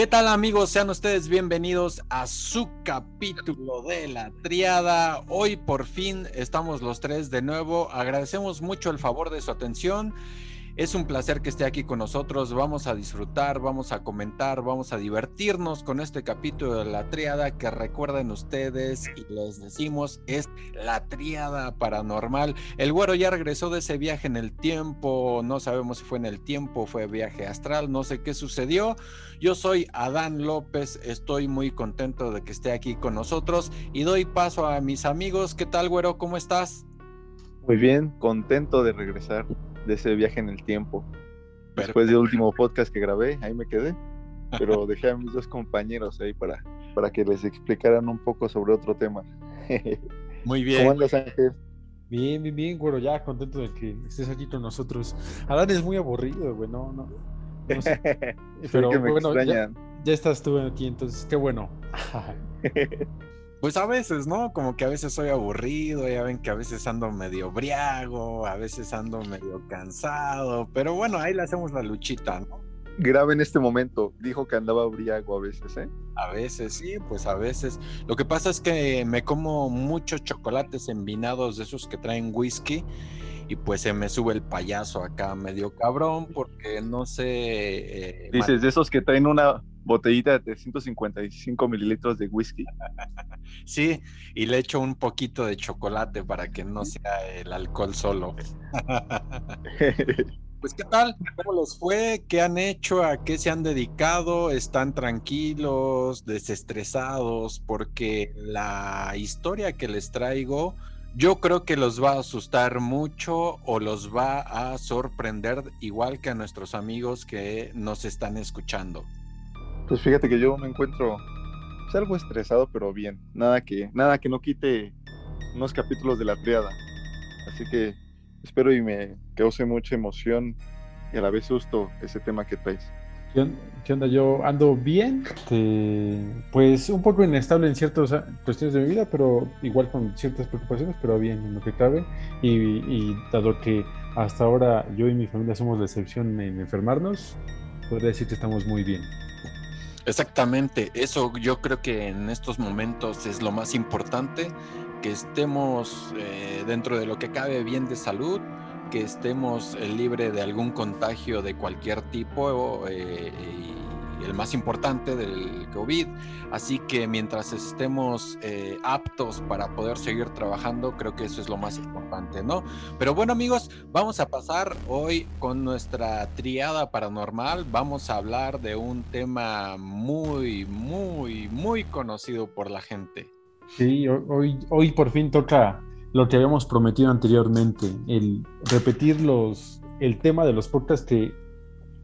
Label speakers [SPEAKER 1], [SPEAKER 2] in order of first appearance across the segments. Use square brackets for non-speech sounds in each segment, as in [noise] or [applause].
[SPEAKER 1] ¿Qué tal amigos? Sean ustedes bienvenidos a su capítulo de la triada. Hoy por fin estamos los tres de nuevo. Agradecemos mucho el favor de su atención es un placer que esté aquí con nosotros. Vamos a disfrutar, vamos a comentar, vamos a divertirnos con este capítulo de la triada que recuerden ustedes y les decimos es la triada paranormal. El güero ya regresó de ese viaje en el tiempo, no sabemos si fue en el tiempo, fue viaje astral, no sé qué sucedió. Yo soy Adán López, estoy muy contento de que esté aquí con nosotros y doy paso a mis amigos. ¿Qué tal, güero? ¿Cómo estás?
[SPEAKER 2] Muy bien, contento de regresar de ese viaje en el tiempo. Después del último podcast que grabé, ahí me quedé, pero [laughs] dejé a mis dos compañeros ahí para, para que les explicaran un poco sobre otro tema. [laughs]
[SPEAKER 1] Muy bien.
[SPEAKER 2] ¿Cómo andas, Ángel?
[SPEAKER 3] Bien, bien, bien, güero, ya contento de que estés aquí con nosotros. Adán es muy aburrido, güey, no, no, no sé. [laughs]
[SPEAKER 2] Pero bueno,
[SPEAKER 3] ya, ya, estás tú aquí, entonces qué bueno.
[SPEAKER 1] Pues a veces, ¿no? Como que a veces soy aburrido, ya ven que a veces ando medio briago, a veces ando medio cansado, pero bueno, ahí le hacemos la luchita, ¿no?
[SPEAKER 2] Grave en este momento, dijo que andaba briago a veces, ¿eh?
[SPEAKER 1] A veces, sí, pues a veces. Lo que pasa es que me como muchos chocolates envinados de esos que traen whisky y pues se me sube el payaso acá medio cabrón porque no sé...
[SPEAKER 2] Eh, Dices, de esos que traen una botellita de 355 mililitros de whisky. [laughs]
[SPEAKER 1] Sí, y le echo un poquito de chocolate para que no sea el alcohol solo. [laughs] [laughs] Pues, ¿qué tal? ¿Cómo les fue? ¿Qué han hecho? ¿A qué se han dedicado? ¿Están tranquilos, desestresados? Porque la historia que les traigo, yo creo que los va a asustar mucho o los va a sorprender, igual que a nuestros amigos que nos están escuchando.
[SPEAKER 2] Pues fíjate que yo me encuentro pues, algo estresado, pero bien. Nada que, nada que no quite unos capítulos de la triada. Así que espero y me cause mucha emoción y a la vez susto ese tema que traes.
[SPEAKER 3] ¿Qué onda? Yo ando bien, este, pues un poco inestable en ciertas cuestiones de mi vida, pero igual con ciertas preocupaciones, pero bien en lo que cabe. Y, y dado que hasta ahora yo y mi familia somos la excepción en enfermarnos, podría decir que estamos muy bien.
[SPEAKER 1] Exactamente, eso yo creo que en estos momentos es lo más importante, que estemos eh, dentro de lo que cabe bien de salud, que estemos eh, libre de algún contagio de cualquier tipo eh, el más importante del COVID. Así que mientras estemos eh, aptos para poder seguir trabajando, creo que eso es lo más importante, ¿no? Pero bueno amigos, vamos a pasar hoy con nuestra triada paranormal. Vamos a hablar de un tema muy, muy, muy conocido por la gente.
[SPEAKER 3] Sí, hoy, hoy por fin toca lo que habíamos prometido anteriormente, el repetir los, el tema de los podcasts que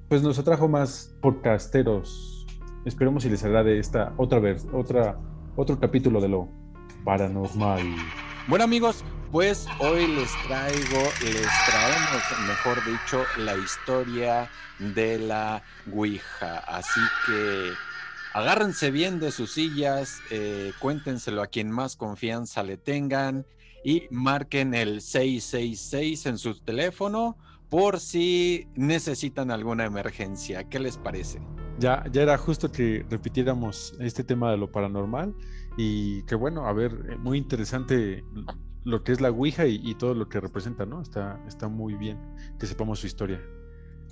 [SPEAKER 3] pues nos atrajo más podcasteros. Esperemos si les agrade esta otra vez, otra, otro capítulo de lo paranormal.
[SPEAKER 1] Bueno amigos, pues hoy les traigo, les traemos, mejor dicho, la historia de la Ouija. Así que agárrense bien de sus sillas, eh, cuéntenselo a quien más confianza le tengan y marquen el 666 en su teléfono por si necesitan alguna emergencia. ¿Qué les parece?
[SPEAKER 3] Ya, ya era justo que repitiéramos este tema de lo paranormal y que bueno, a ver, eh, muy interesante lo que es la Ouija y, todo lo que representa, ¿no? Está, está muy bien que sepamos su historia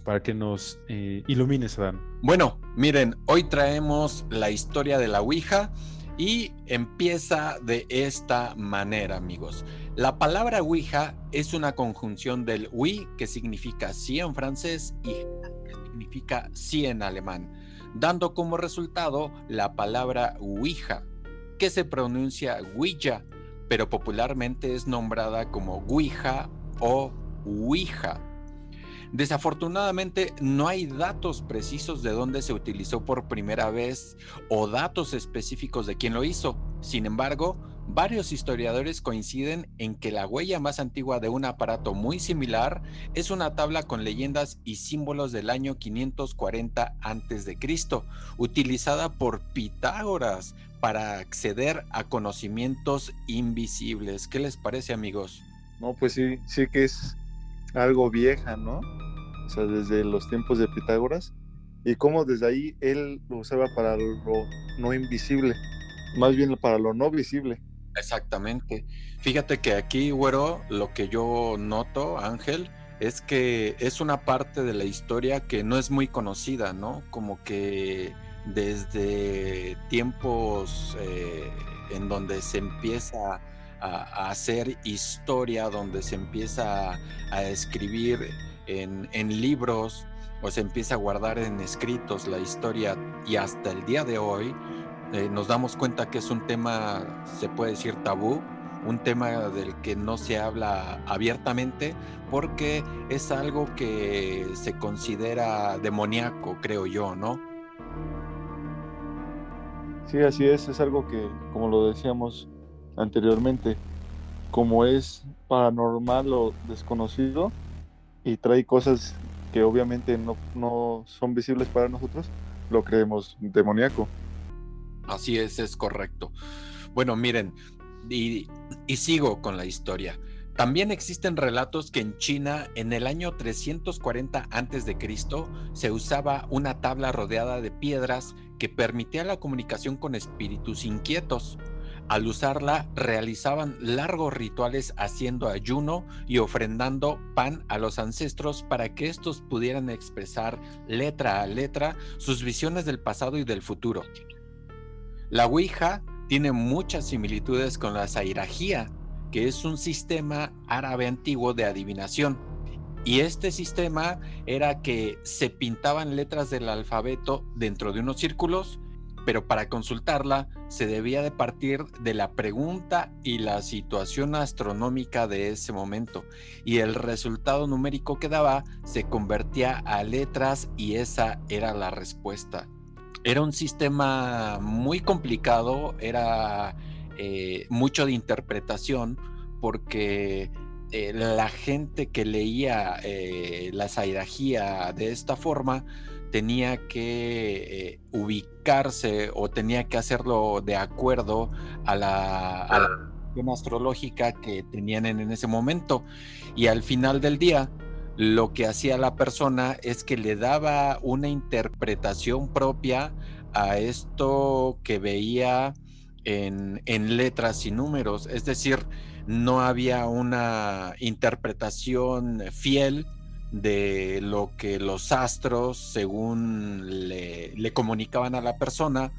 [SPEAKER 3] para que nos eh, ilumines, Adán.
[SPEAKER 1] Bueno, miren, hoy traemos la historia de la Ouija y empieza de esta manera, amigos. La palabra Ouija es una conjunción del oui, que significa sí en francés, y que significa sí en alemán, dando como resultado la palabra Ouija, que se pronuncia Ouija, pero popularmente es nombrada como Ouija o Ouija. Desafortunadamente no hay datos precisos de dónde se utilizó por primera vez o datos específicos de quién lo hizo. Sin embargo, varios historiadores coinciden en que la huella más antigua de un aparato muy similar es una tabla con leyendas y símbolos del año 540 a.C., utilizada por Pitágoras para acceder a conocimientos invisibles. ¿Qué les parece, amigos?
[SPEAKER 2] No, pues sí, sí que es algo vieja, ¿no? O sea, desde los tiempos de Pitágoras. y cómo desde ahí él lo usaba para lo no invisible, más bien para lo no visible.
[SPEAKER 1] Exactamente. Fíjate que aquí, güero, lo que yo noto, Ángel, es que es una parte de la historia que no es muy conocida, ¿no? Como que desde tiempos eh, en donde se empieza a, hacer historia, donde se empieza a, escribir en, libros o se empieza a guardar en escritos la historia y hasta el día de hoy eh, nos damos cuenta que es un tema, se puede decir tabú, un tema del que no se habla abiertamente porque es algo que se considera demoníaco, creo yo, ¿no?
[SPEAKER 2] Sí, así es, es algo que, como lo decíamos anteriormente, como es paranormal o desconocido y trae cosas que obviamente no, no son visibles para nosotros, lo creemos demoníaco.
[SPEAKER 1] Así es, es correcto. Bueno, miren, y, y sigo con la historia. También existen relatos que en China, en el año 340 a.C., se usaba una tabla rodeada de piedras que permitía la comunicación con espíritus inquietos. Al usarla, realizaban largos rituales haciendo ayuno y ofrendando pan a los ancestros para que estos pudieran expresar letra a letra sus visiones del pasado y del futuro. La Ouija tiene muchas similitudes con la zairajía, que es un sistema árabe antiguo de adivinación. Y este sistema era que se pintaban letras del alfabeto dentro de unos círculos, pero para consultarla se debía de partir de la pregunta y la situación astronómica de ese momento. Y el resultado numérico que daba se convertía a letras y esa era la respuesta. Era un sistema muy complicado, era eh, mucho de interpretación, porque eh, la gente que leía eh, la sairajía de esta forma tenía que ubicarse o tenía que hacerlo de acuerdo a la, a la astrológica que tenían en ese momento. Y al final del día, lo que hacía la persona es que le daba una interpretación propia a esto que veía en, letras y números. Es decir, no había una interpretación fiel de lo que los astros, según le, comunicaban a la persona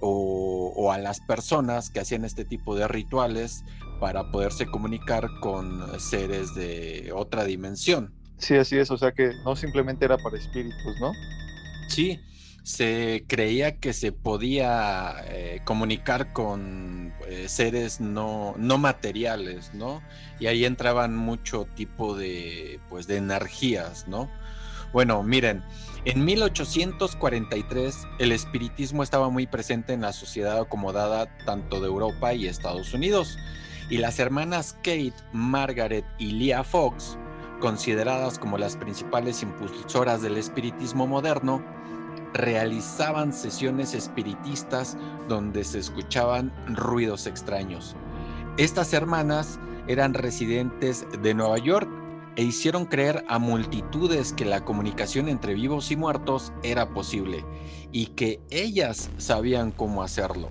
[SPEAKER 1] o, o, a las personas que hacían este tipo de rituales, para poderse comunicar con seres de otra dimensión.
[SPEAKER 2] Sí, así es, o sea que no simplemente era para espíritus, ¿no?
[SPEAKER 1] Sí, se creía que se podía eh, comunicar con eh, seres no, no materiales, ¿no? Y ahí entraban mucho tipo de, pues, de energías, ¿no? Bueno, miren, en 1843 el espiritismo estaba muy presente en la sociedad acomodada tanto de Europa y Estados Unidos y las hermanas Kate, Margaret y Leah Fox, consideradas como las principales impulsoras del espiritismo moderno, realizaban sesiones espiritistas donde se escuchaban ruidos extraños. Estas hermanas eran residentes de Nueva York e hicieron creer a multitudes que la comunicación entre vivos y muertos era posible y que ellas sabían cómo hacerlo.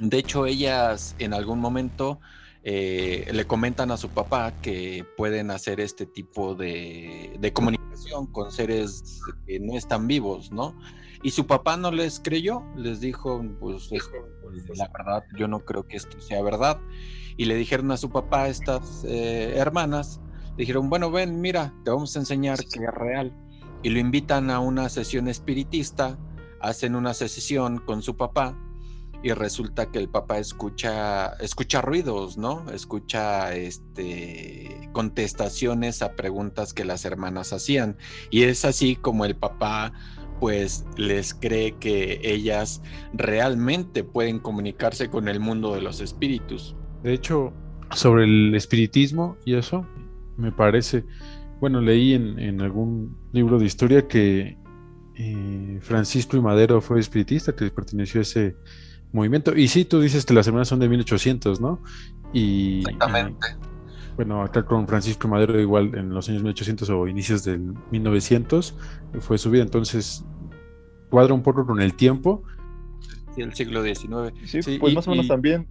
[SPEAKER 1] De hecho, ellas en algún momento eh, le comentan a su papá que pueden hacer este tipo de, comunicación con seres que no están vivos, ¿no? Y su papá no les creyó, les dijo, pues, pues la verdad, yo no creo que esto sea verdad. Y le dijeron a su papá, estas eh, hermanas, dijeron, bueno, ven, mira, te vamos a enseñar que es real. Y lo invitan a una sesión espiritista, hacen una sesión con su papá y resulta que el papá escucha, escucha ruidos, ¿no? Escucha este, contestaciones a preguntas que las hermanas hacían. Y es así como el papá pues les cree que ellas realmente pueden comunicarse con el mundo de los espíritus.
[SPEAKER 3] De hecho, sobre el espiritismo y eso, me parece, bueno, leí en, algún libro de historia que eh, Francisco y Madero fue espiritista, que perteneció a ese movimiento. Y sí, tú dices que las semanas son de 1800, ¿no?
[SPEAKER 1] Y, Exactamente.
[SPEAKER 3] bueno, acá con Francisco Madero igual en los años 1800 o inicios del 1900 fue su vida, entonces cuadra un poco con el tiempo.
[SPEAKER 1] Sí, el siglo XIX.
[SPEAKER 2] Sí, pues más o menos también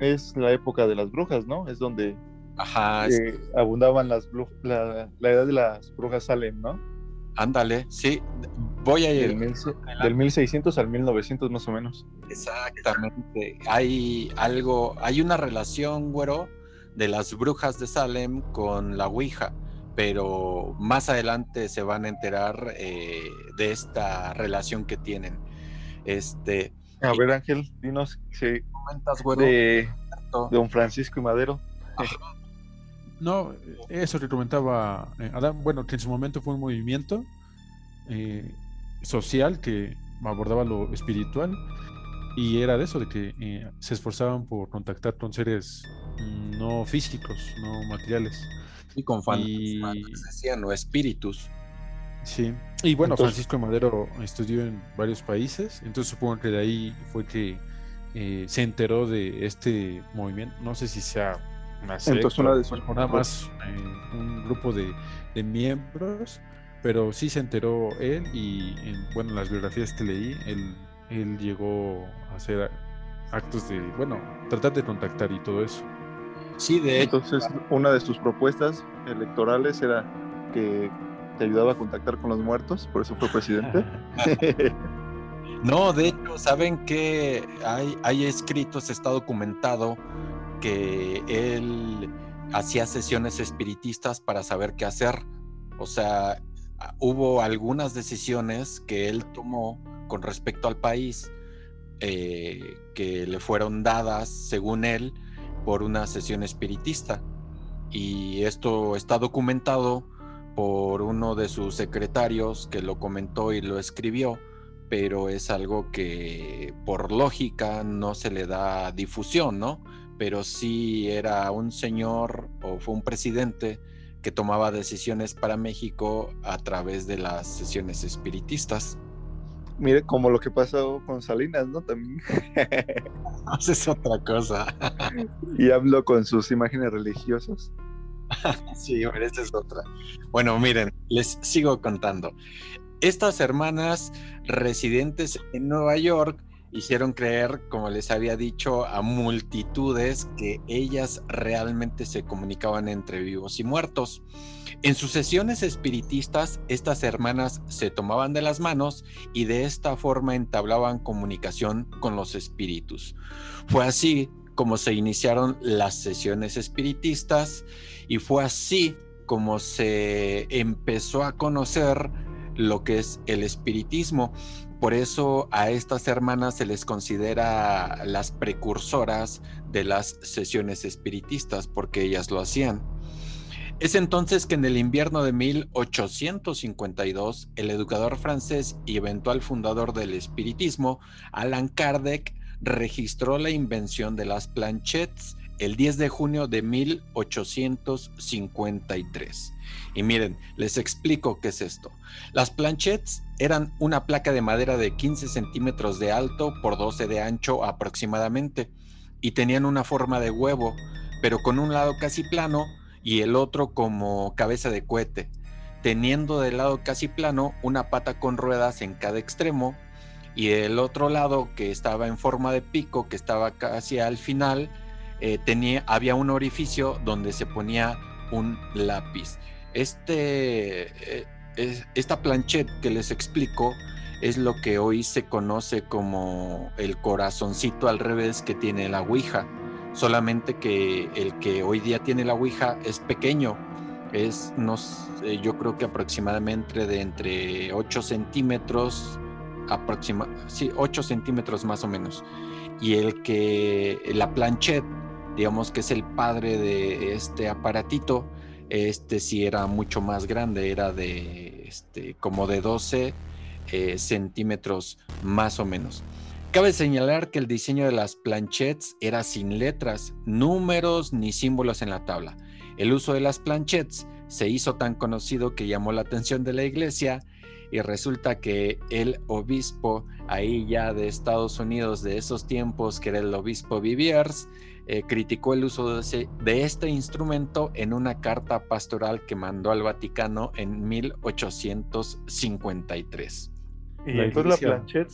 [SPEAKER 2] es la época de las brujas, ¿no? Es donde
[SPEAKER 1] Ajá,
[SPEAKER 2] eh, abundaban las la, la, edad de las brujas Salem, ¿no?
[SPEAKER 1] Ándale, sí. Voy a ir.
[SPEAKER 2] Del, del 1600 al 1900 más o menos.
[SPEAKER 1] Exactamente. Hay algo, hay una relación, güero, de las brujas de Salem con la Ouija, pero más adelante se van a enterar eh, de esta relación que tienen. Este.
[SPEAKER 2] A ver, Ángel, dinos si comentas, güero, de, Don Francisco y Madero.
[SPEAKER 3] No, eso que comentaba eh, Adam, bueno, que en su momento fue un movimiento eh, social que abordaba lo espiritual y era de eso, de que eh, se esforzaban por contactar con seres mm, no físicos, no materiales.
[SPEAKER 1] Y con fantasmas, decían, o espíritus.
[SPEAKER 3] Sí, y bueno, Francisco Madero estudió en varios países, entonces supongo que de ahí fue que se enteró de este movimiento. No sé si sea entonces, una de nada más eh, un grupo de, miembros, pero sí se enteró él y en, bueno, las biografías que leí, él, él llegó a hacer actos de, bueno, tratar de contactar y todo eso.
[SPEAKER 2] Sí, de Entonces, una de sus propuestas electorales era que te ayudaba a contactar con los muertos, por eso fue presidente. [laughs]
[SPEAKER 1] no, de hecho, saben que hay, hay escritos, está documentado que él hacía sesiones espiritistas para saber qué hacer. O sea, hubo algunas decisiones que él tomó con respecto al país eh, que le fueron dadas, según él, por una sesión espiritista. Y esto está documentado por uno de sus secretarios que lo comentó y lo escribió, pero es algo que por lógica no se le da difusión, ¿no? Pero sí era un señor o fue un presidente que tomaba decisiones para México a través de las sesiones espiritistas.
[SPEAKER 2] Mire, como lo que pasó con Salinas, ¿no? También. [laughs]
[SPEAKER 1] es otra cosa. [laughs]
[SPEAKER 2] y hablo con sus imágenes religiosas. [laughs]
[SPEAKER 1] sí, esa es otra. Bueno, miren, les sigo contando. Estas hermanas residentes en Nueva York hicieron creer, como les había dicho, a multitudes que ellas realmente se comunicaban entre vivos y muertos. En sus sesiones espiritistas, estas hermanas se tomaban de las manos y de esta forma entablaban comunicación con los espíritus. Fue así como se iniciaron las sesiones espiritistas y fue así como se empezó a conocer lo que es el espiritismo. Por eso a estas hermanas se les considera las precursoras de las sesiones espiritistas, porque ellas lo hacían. Es entonces que en el invierno de 1852, el educador francés y eventual fundador del espiritismo, Alan Kardec, registró la invención de las planchettes el 10 de junio de 1853. Y miren, les explico qué es esto. Las planchettes eran una placa de madera de 15 centímetros de alto por 12 de ancho aproximadamente y tenían una forma de huevo, pero con un lado casi plano y el otro como cabeza de cohete, teniendo del lado casi plano una pata con ruedas en cada extremo y el otro lado que estaba en forma de pico, que estaba casi al final, eh, tenía, había un orificio donde se ponía un lápiz. Este, eh, esta planchette que les explico es lo que hoy se conoce como el corazoncito al revés que tiene la Ouija. Solamente que el que hoy día tiene la Ouija es pequeño. Es, no yo creo que aproximadamente de entre 8 centímetros, aproxima, sí, 8 centímetros más o menos. Y el que, la planchette, digamos que es el padre de este aparatito, este sí era mucho más grande, era de este, como de 12 eh, centímetros más o menos. Cabe señalar que el diseño de las planchettes era sin letras, números ni símbolos en la tabla. El uso de las planchettes se hizo tan conocido que llamó la atención de la iglesia y resulta que el obispo ahí ya de Estados Unidos de esos tiempos, que era el obispo Viviers, eh, criticó el uso de, de, este instrumento en una carta pastoral que mandó al Vaticano en 1853.
[SPEAKER 2] Y entonces la planchette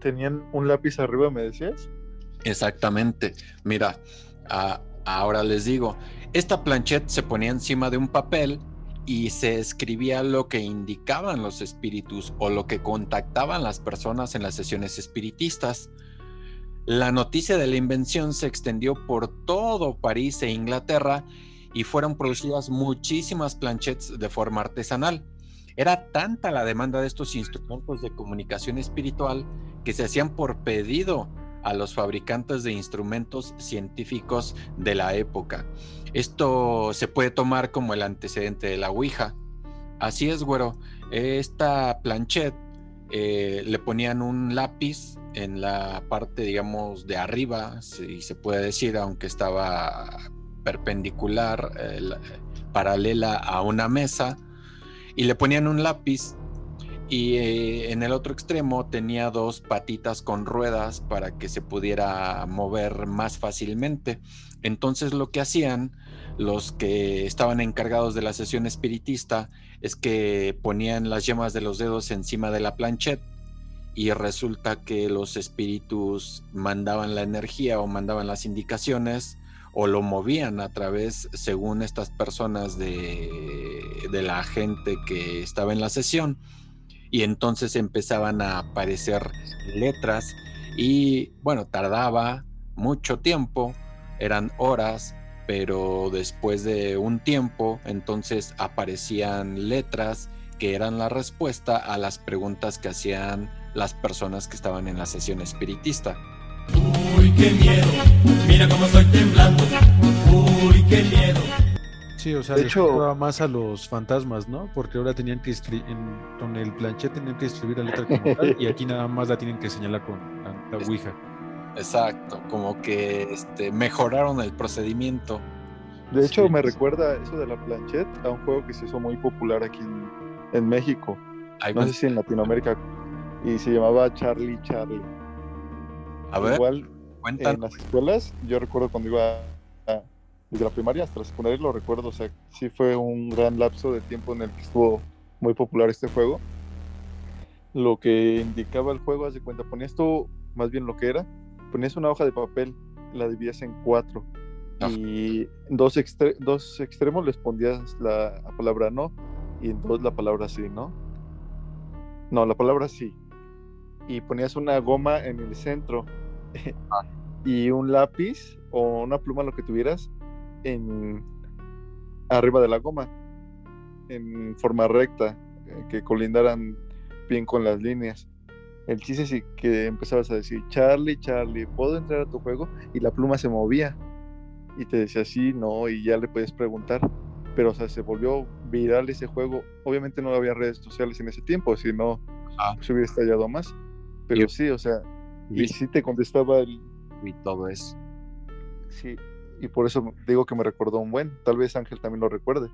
[SPEAKER 2] tenían un lápiz arriba, me decías.
[SPEAKER 1] Exactamente. Mira, ahora les digo, esta planchette se ponía encima de un papel y se escribía lo que indicaban los espíritus o lo que contactaban las personas en las sesiones espiritistas. La noticia de la invención se extendió por todo París e Inglaterra y fueron producidas muchísimas planchettes de forma artesanal. Era tanta la demanda de estos instrumentos de comunicación espiritual que se hacían por pedido a los fabricantes de instrumentos científicos de la época. Esto se puede tomar como el antecedente de la Ouija. Así es, güero. Esta planchette eh, le ponían un lápiz en la parte, digamos, de arriba, si se puede decir, aunque estaba perpendicular, eh, paralela a una mesa, y le ponían un lápiz y eh, en el otro extremo tenía dos patitas con ruedas para que se pudiera mover más fácilmente. Entonces lo que hacían los que estaban encargados de la sesión espiritista es que ponían las yemas de los dedos encima de la planchette y resulta que los espíritus mandaban la energía o mandaban las indicaciones o lo movían a través, según estas personas de, de la gente que estaba en la sesión, y entonces empezaban a aparecer letras y bueno, tardaba mucho tiempo, eran horas, pero después de un tiempo, entonces aparecían letras que eran la respuesta a las preguntas que hacían las personas que estaban en la sesión espiritista. Uy, qué miedo, mira cómo estoy temblando. Uy,
[SPEAKER 3] qué miedo. Sí, o sea, de hecho, más a los fantasmas, ¿no? Porque ahora tenían que con el planchet tenían que escribir la letra como tal, y aquí nada más la tienen que señalar con la, [laughs] Ouija.
[SPEAKER 1] Exacto, como que este, mejoraron el procedimiento.
[SPEAKER 2] De hecho, me recuerda eso de la planchet a un juego que se hizo muy popular aquí en, México. no sé si en Latinoamérica y se llamaba Charlie Charlie.
[SPEAKER 1] A ver,
[SPEAKER 2] Igual en las escuelas, yo recuerdo cuando iba desde la primaria hasta la secundaria, lo recuerdo, o sea, sí fue un gran lapso de tiempo en el que estuvo muy popular este juego. Lo que indicaba el juego, haz de cuenta, ponías tú, más bien lo que era, ponías una hoja de papel, la dividías en cuatro ah. y dos, dos extremos les ponías la, la palabra no y en dos la palabra sí, ¿no? No, la palabra sí y ponías una goma en el centro [laughs] ah. y un lápiz o una pluma, lo que tuvieras, en arriba de la goma, en forma recta, eh, que colindaran bien con las líneas. El chiste es que empezabas a decir, Charlie, Charlie, ¿puedo entrar a tu juego? Y la pluma se movía. Y te decía sí, no, y ya le puedes preguntar. Pero, o sea, se volvió viral ese juego. Obviamente no había redes sociales en ese tiempo, si no, se hubiera estallado más. Pero sí, o sea, y, sí te contestaba el...
[SPEAKER 1] Y todo eso.
[SPEAKER 2] Sí, y por eso digo que me recordó un buen. Tal vez Ángel también lo recuerde.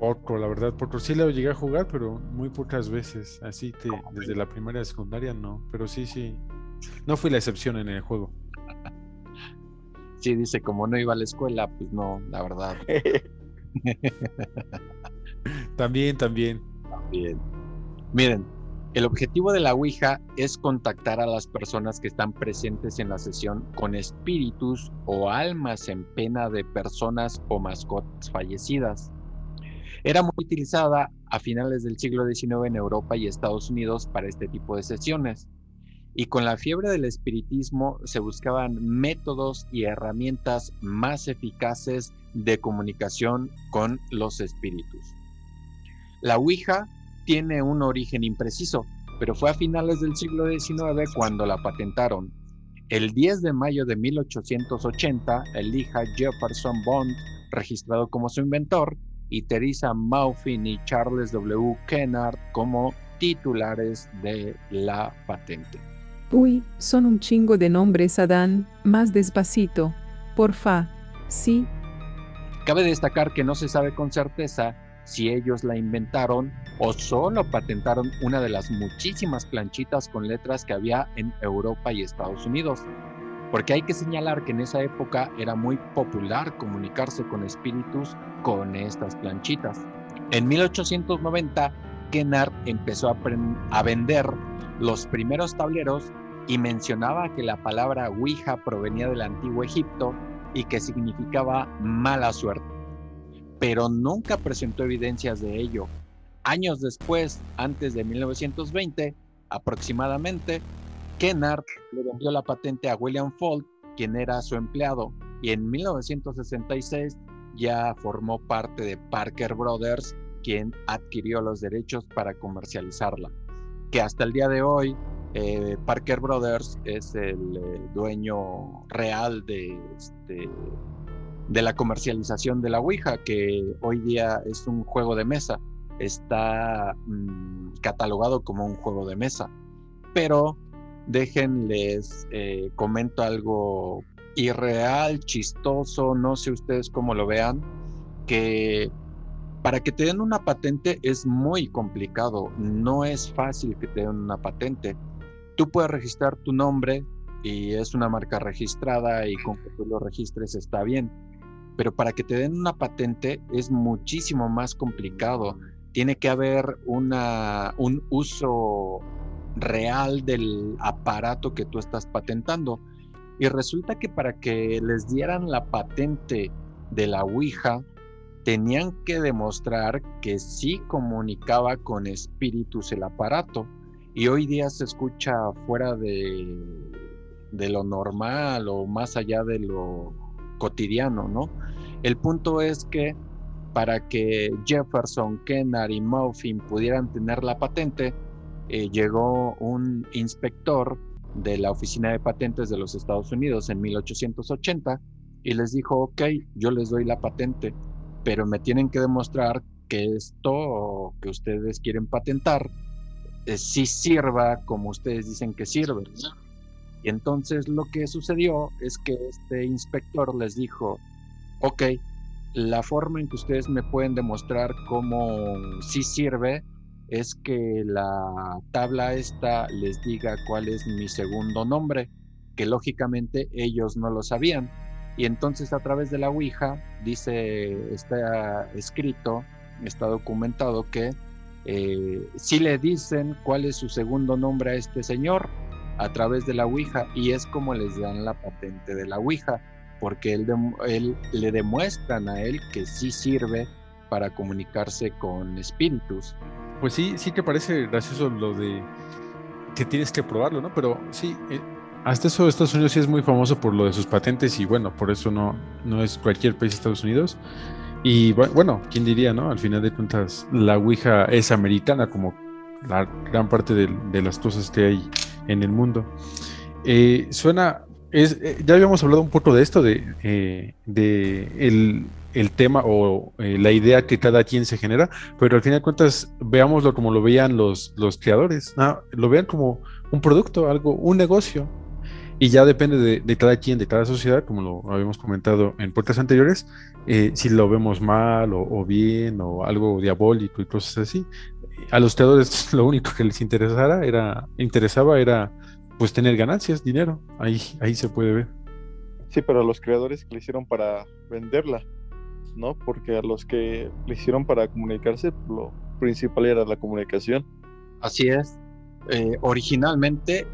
[SPEAKER 3] Poco, la verdad, poco. Sí lo llegué a jugar, pero muy pocas veces. Así que desde la primaria a secundaria no. Pero sí, sí. No fui la excepción en el juego. [laughs]
[SPEAKER 1] Sí, dice, como no iba a la escuela, pues no, la verdad. [laughs]
[SPEAKER 3] También, también.
[SPEAKER 1] También. Miren, el objetivo de la Ouija es contactar a las personas que están presentes en la sesión con espíritus o almas en pena de personas o mascotas fallecidas. Era muy utilizada a finales del siglo XIX en Europa y Estados Unidos para este tipo de sesiones. Y con la fiebre del espiritismo se buscaban métodos y herramientas más eficaces de comunicación con los espíritus. La Ouija tiene un origen impreciso, pero fue a finales del siglo XIX cuando la patentaron. El 10 de mayo de 1880, elija Jefferson Bond, registrado como su inventor, y Teresa Maufin y Charles W. Kennard como titulares de la patente.
[SPEAKER 4] Uy, son un chingo de nombres, Adán. Más despacito. Porfa. Sí.
[SPEAKER 1] Cabe destacar que no se sabe con certeza si ellos la inventaron o solo patentaron una de las muchísimas planchitas con letras que había en Europa y Estados Unidos. Porque hay que señalar que en esa época era muy popular comunicarse con espíritus con estas planchitas. En 1890, Kennard empezó a, a vender los primeros tableros y mencionaba que la palabra Ouija provenía del antiguo Egipto y que significaba mala suerte. Pero nunca presentó evidencias de ello. Años después, antes de 1920, aproximadamente, Kennard le vendió la patente a William Folt, quien era su empleado, y en 1966 ya formó parte de Parker Brothers, quien adquirió los derechos para comercializarla. Que hasta el día de hoy, eh, Parker Brothers es el eh, dueño real de, este, de la comercialización de la Ouija, que hoy día es un juego de mesa. Está mm, catalogado como un juego de mesa. Pero déjenles, eh, comento algo irreal, chistoso, no sé ustedes cómo lo vean, que para que te den una patente es muy complicado, no es fácil que te den una patente. Tú puedes registrar tu nombre y es una marca registrada y con que tú lo registres está bien, pero para que te den una patente es muchísimo más complicado. Tiene que haber una, un uso real del aparato que tú estás patentando. Y resulta que para que les dieran la patente de la Ouija, tenían que demostrar que sí comunicaba con espíritus el aparato. Y hoy día se escucha fuera de, de lo normal o más allá de lo cotidiano, ¿no? El punto es que para que Jefferson, Kennard y Muffin pudieran tener la patente, eh, llegó un inspector de la Oficina de Patentes de los Estados Unidos en 1880 y les dijo, ok, yo les doy la patente, pero me tienen que demostrar que esto que ustedes quieren patentar eh, sí sirva como ustedes dicen que sirve. Y entonces lo que sucedió es que este inspector les dijo, ok, la forma en que ustedes me pueden demostrar cómo sí sirve es que la tabla esta les diga cuál es mi segundo nombre, que lógicamente ellos no lo sabían. Y entonces a través de la Ouija dice, está escrito, está documentado que eh, si le dicen cuál es su segundo nombre a este señor a través de la Ouija y es como les dan la patente de la Ouija, porque él, él le demuestran a él que sí sirve para comunicarse con espíritus.
[SPEAKER 3] Pues sí, sí que parece gracioso lo de que tienes que probarlo, ¿no? Pero sí, eh, hasta eso Estados Unidos sí es muy famoso por lo de sus patentes y bueno, por eso no, no es cualquier país de Estados Unidos. Y bueno, ¿quién diría, no? Al final de cuentas, la Ouija es americana como la gran parte de, las cosas que hay en el mundo. Eh, suena, es, eh, ya habíamos hablado un poco de esto, de, de el, el tema o eh, la idea que cada quien se genera, pero al final de cuentas veámoslo como lo veían los, los creadores, lo vean como un producto, algo, un negocio. Y ya depende de, cada quien, de cada sociedad, como lo habíamos comentado en puertas anteriores, eh, si lo vemos mal o, bien o algo diabólico y cosas así. A los creadores [laughs] lo único que les interesara era, interesaba era pues tener ganancias, dinero. Ahí, ahí se puede ver.
[SPEAKER 2] Sí, pero los creadores que hicieron para venderla, ¿no? Porque a los que le hicieron para comunicarse, lo principal era la comunicación.
[SPEAKER 1] Así es. Eh, originalmente,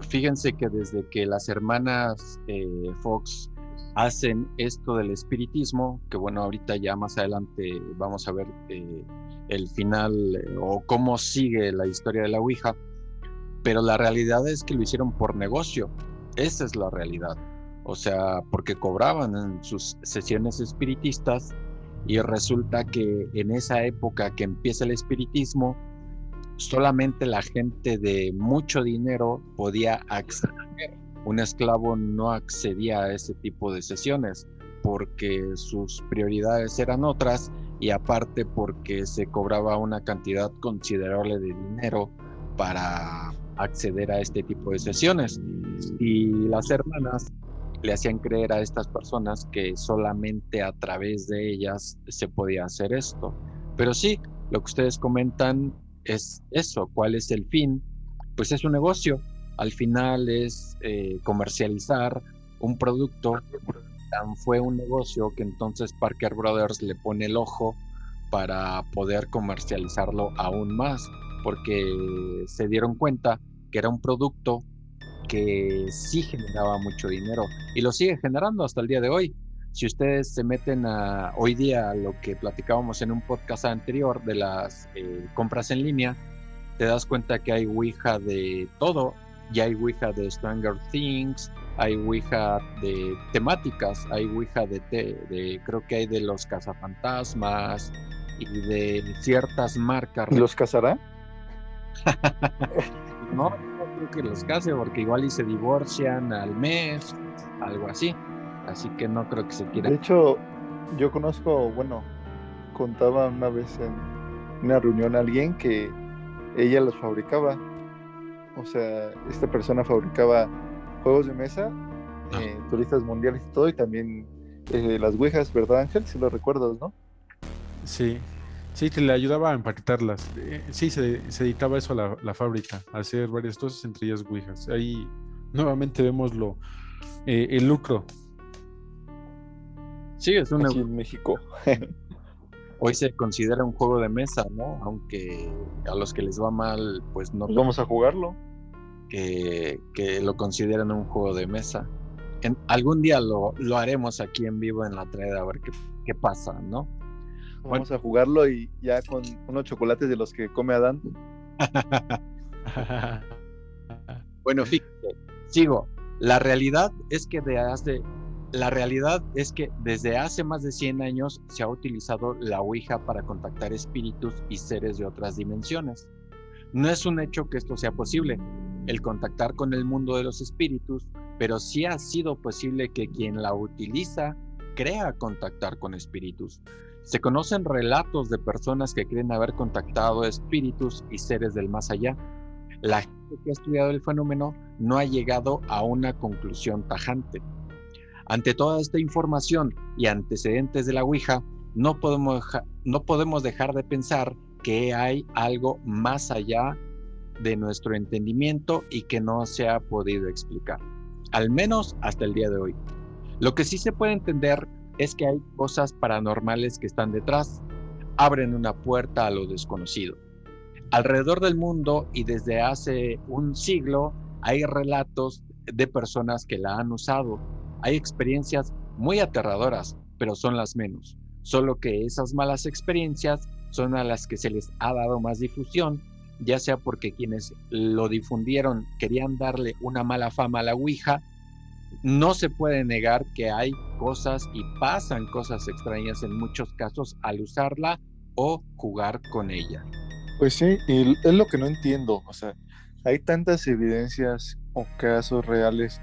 [SPEAKER 1] fíjense que desde que las hermanas eh, Fox hacen esto del espiritismo, que bueno, ahorita ya más adelante vamos a ver eh, el final o cómo sigue la historia de la Ouija, pero la realidad es que lo hicieron por negocio. Esa es la realidad o sea, porque cobraban en sus sesiones espiritistas y resulta que en esa época que empieza el espiritismo, solamente la gente de mucho dinero podía acceder. Un esclavo no accedía a ese tipo de sesiones porque sus prioridades eran otras y aparte porque se cobraba una cantidad considerable de dinero para acceder a este tipo de sesiones. Y las hermanas le hacían creer a estas personas que solamente a través de ellas se podía hacer esto. Pero sí, lo que ustedes comentan es eso, cuál es el fin. Pues es un negocio, al final es eh, comercializar un producto. Fue un negocio que entonces Parker Brothers le pone el ojo para poder comercializarlo aún más, porque se dieron cuenta que era un producto que sí generaba mucho dinero y lo sigue generando hasta el día de hoy. Si ustedes se meten a hoy día a lo que platicábamos en un podcast anterior de las eh, compras en línea, te das cuenta que hay Ouija de todo. Ya hay Ouija de Stranger Things, hay Ouija de temáticas, hay Ouija de, de creo que hay de los cazafantasmas y de ciertas marcas.
[SPEAKER 2] ¿Y los casará? [laughs]
[SPEAKER 1] no, no creo que los case porque igual y se divorcian al mes, algo así. Así que no creo que se quiera.
[SPEAKER 2] De hecho, yo conozco, bueno, contaba una vez en una reunión a alguien que ella los fabricaba. O sea, esta persona fabricaba juegos de mesa,
[SPEAKER 1] Ah.
[SPEAKER 2] eh, turistas mundiales y todo, y también eh, las ouijas, ¿verdad, Ángel? Si lo recuerdas, ¿no?
[SPEAKER 3] Sí, sí, que le ayudaba a empaquetarlas. Eh, sí, se, se dedicaba eso a la, la fábrica, a hacer varias cosas, entre ellas Ouijas. Ahí nuevamente vemos lo, eh, el lucro.
[SPEAKER 1] Sí, es un
[SPEAKER 2] Aquí en México. [laughs]
[SPEAKER 1] hoy se considera un juego de mesa, ¿no? Aunque a los que les va mal, pues no
[SPEAKER 2] Pues vamos a jugarlo.
[SPEAKER 1] que, que lo consideran un juego de mesa. En, algún día lo, lo haremos aquí en vivo en la traeda a ver qué, qué pasa, ¿no?
[SPEAKER 2] Vamos a jugarlo y ya con unos chocolates de los que come Adán. [laughs]
[SPEAKER 1] Bueno, fíjate, sigo. La realidad es que de hace, la realidad es que desde hace más de 100 años se ha utilizado la Ouija para contactar espíritus y seres de otras dimensiones. No es un hecho que esto sea posible, el contactar con el mundo de los espíritus, pero sí ha sido posible que quien la utiliza crea contactar con espíritus. Se conocen relatos de personas que creen haber contactado espíritus y seres del más allá. La gente que ha estudiado el fenómeno no ha llegado a una conclusión tajante. Ante toda esta información y antecedentes de la Ouija, no podemos, no podemos dejar de pensar que hay algo más allá de nuestro entendimiento y que no se ha podido explicar, al menos hasta el día de hoy. Lo que sí se puede entender es que hay cosas paranormales que están detrás, abren una puerta a lo desconocido. Alrededor del mundo y desde hace un siglo hay relatos de personas que la han usado. Hay experiencias muy aterradoras, pero son las menos. Solo que esas malas experiencias son a las que se les ha dado más difusión, ya sea porque quienes lo difundieron querían darle una mala fama a la Ouija. No se puede negar que hay cosas y pasan cosas extrañas en muchos casos al usarla o jugar con ella.
[SPEAKER 2] Pues sí, y es lo que no entiendo. O sea, hay tantas evidencias o casos reales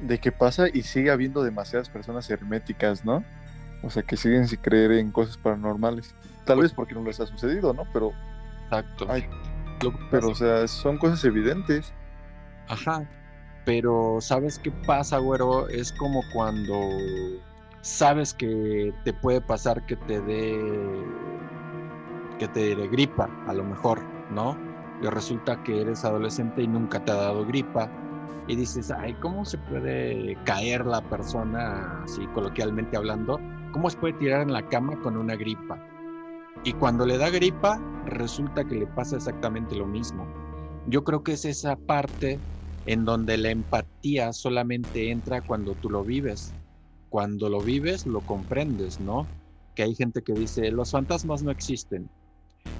[SPEAKER 2] de que pasa y sigue habiendo demasiadas personas herméticas, ¿no? O sea, que siguen sin creer en cosas paranormales. Tal vez porque no les ha sucedido, ¿no? Pero,
[SPEAKER 1] Exacto.
[SPEAKER 2] Ay, pero o sea, son cosas evidentes.
[SPEAKER 1] Ajá. Pero ¿sabes qué pasa, güero? Es como cuando sabes que te puede pasar que te dé que te dé gripa, a lo mejor, ¿no? Y resulta que eres adolescente y nunca te ha dado gripa y dices, ay, ¿cómo se puede caer la persona, así coloquialmente hablando? ¿Cómo se puede tirar en la cama con una gripa? Y cuando le da gripa, resulta que le pasa exactamente lo mismo. Yo creo que es esa parte en donde la empatía solamente entra cuando tú lo vives. Cuando lo vives, lo comprendes, ¿no? Que hay gente que dice, los fantasmas no existen.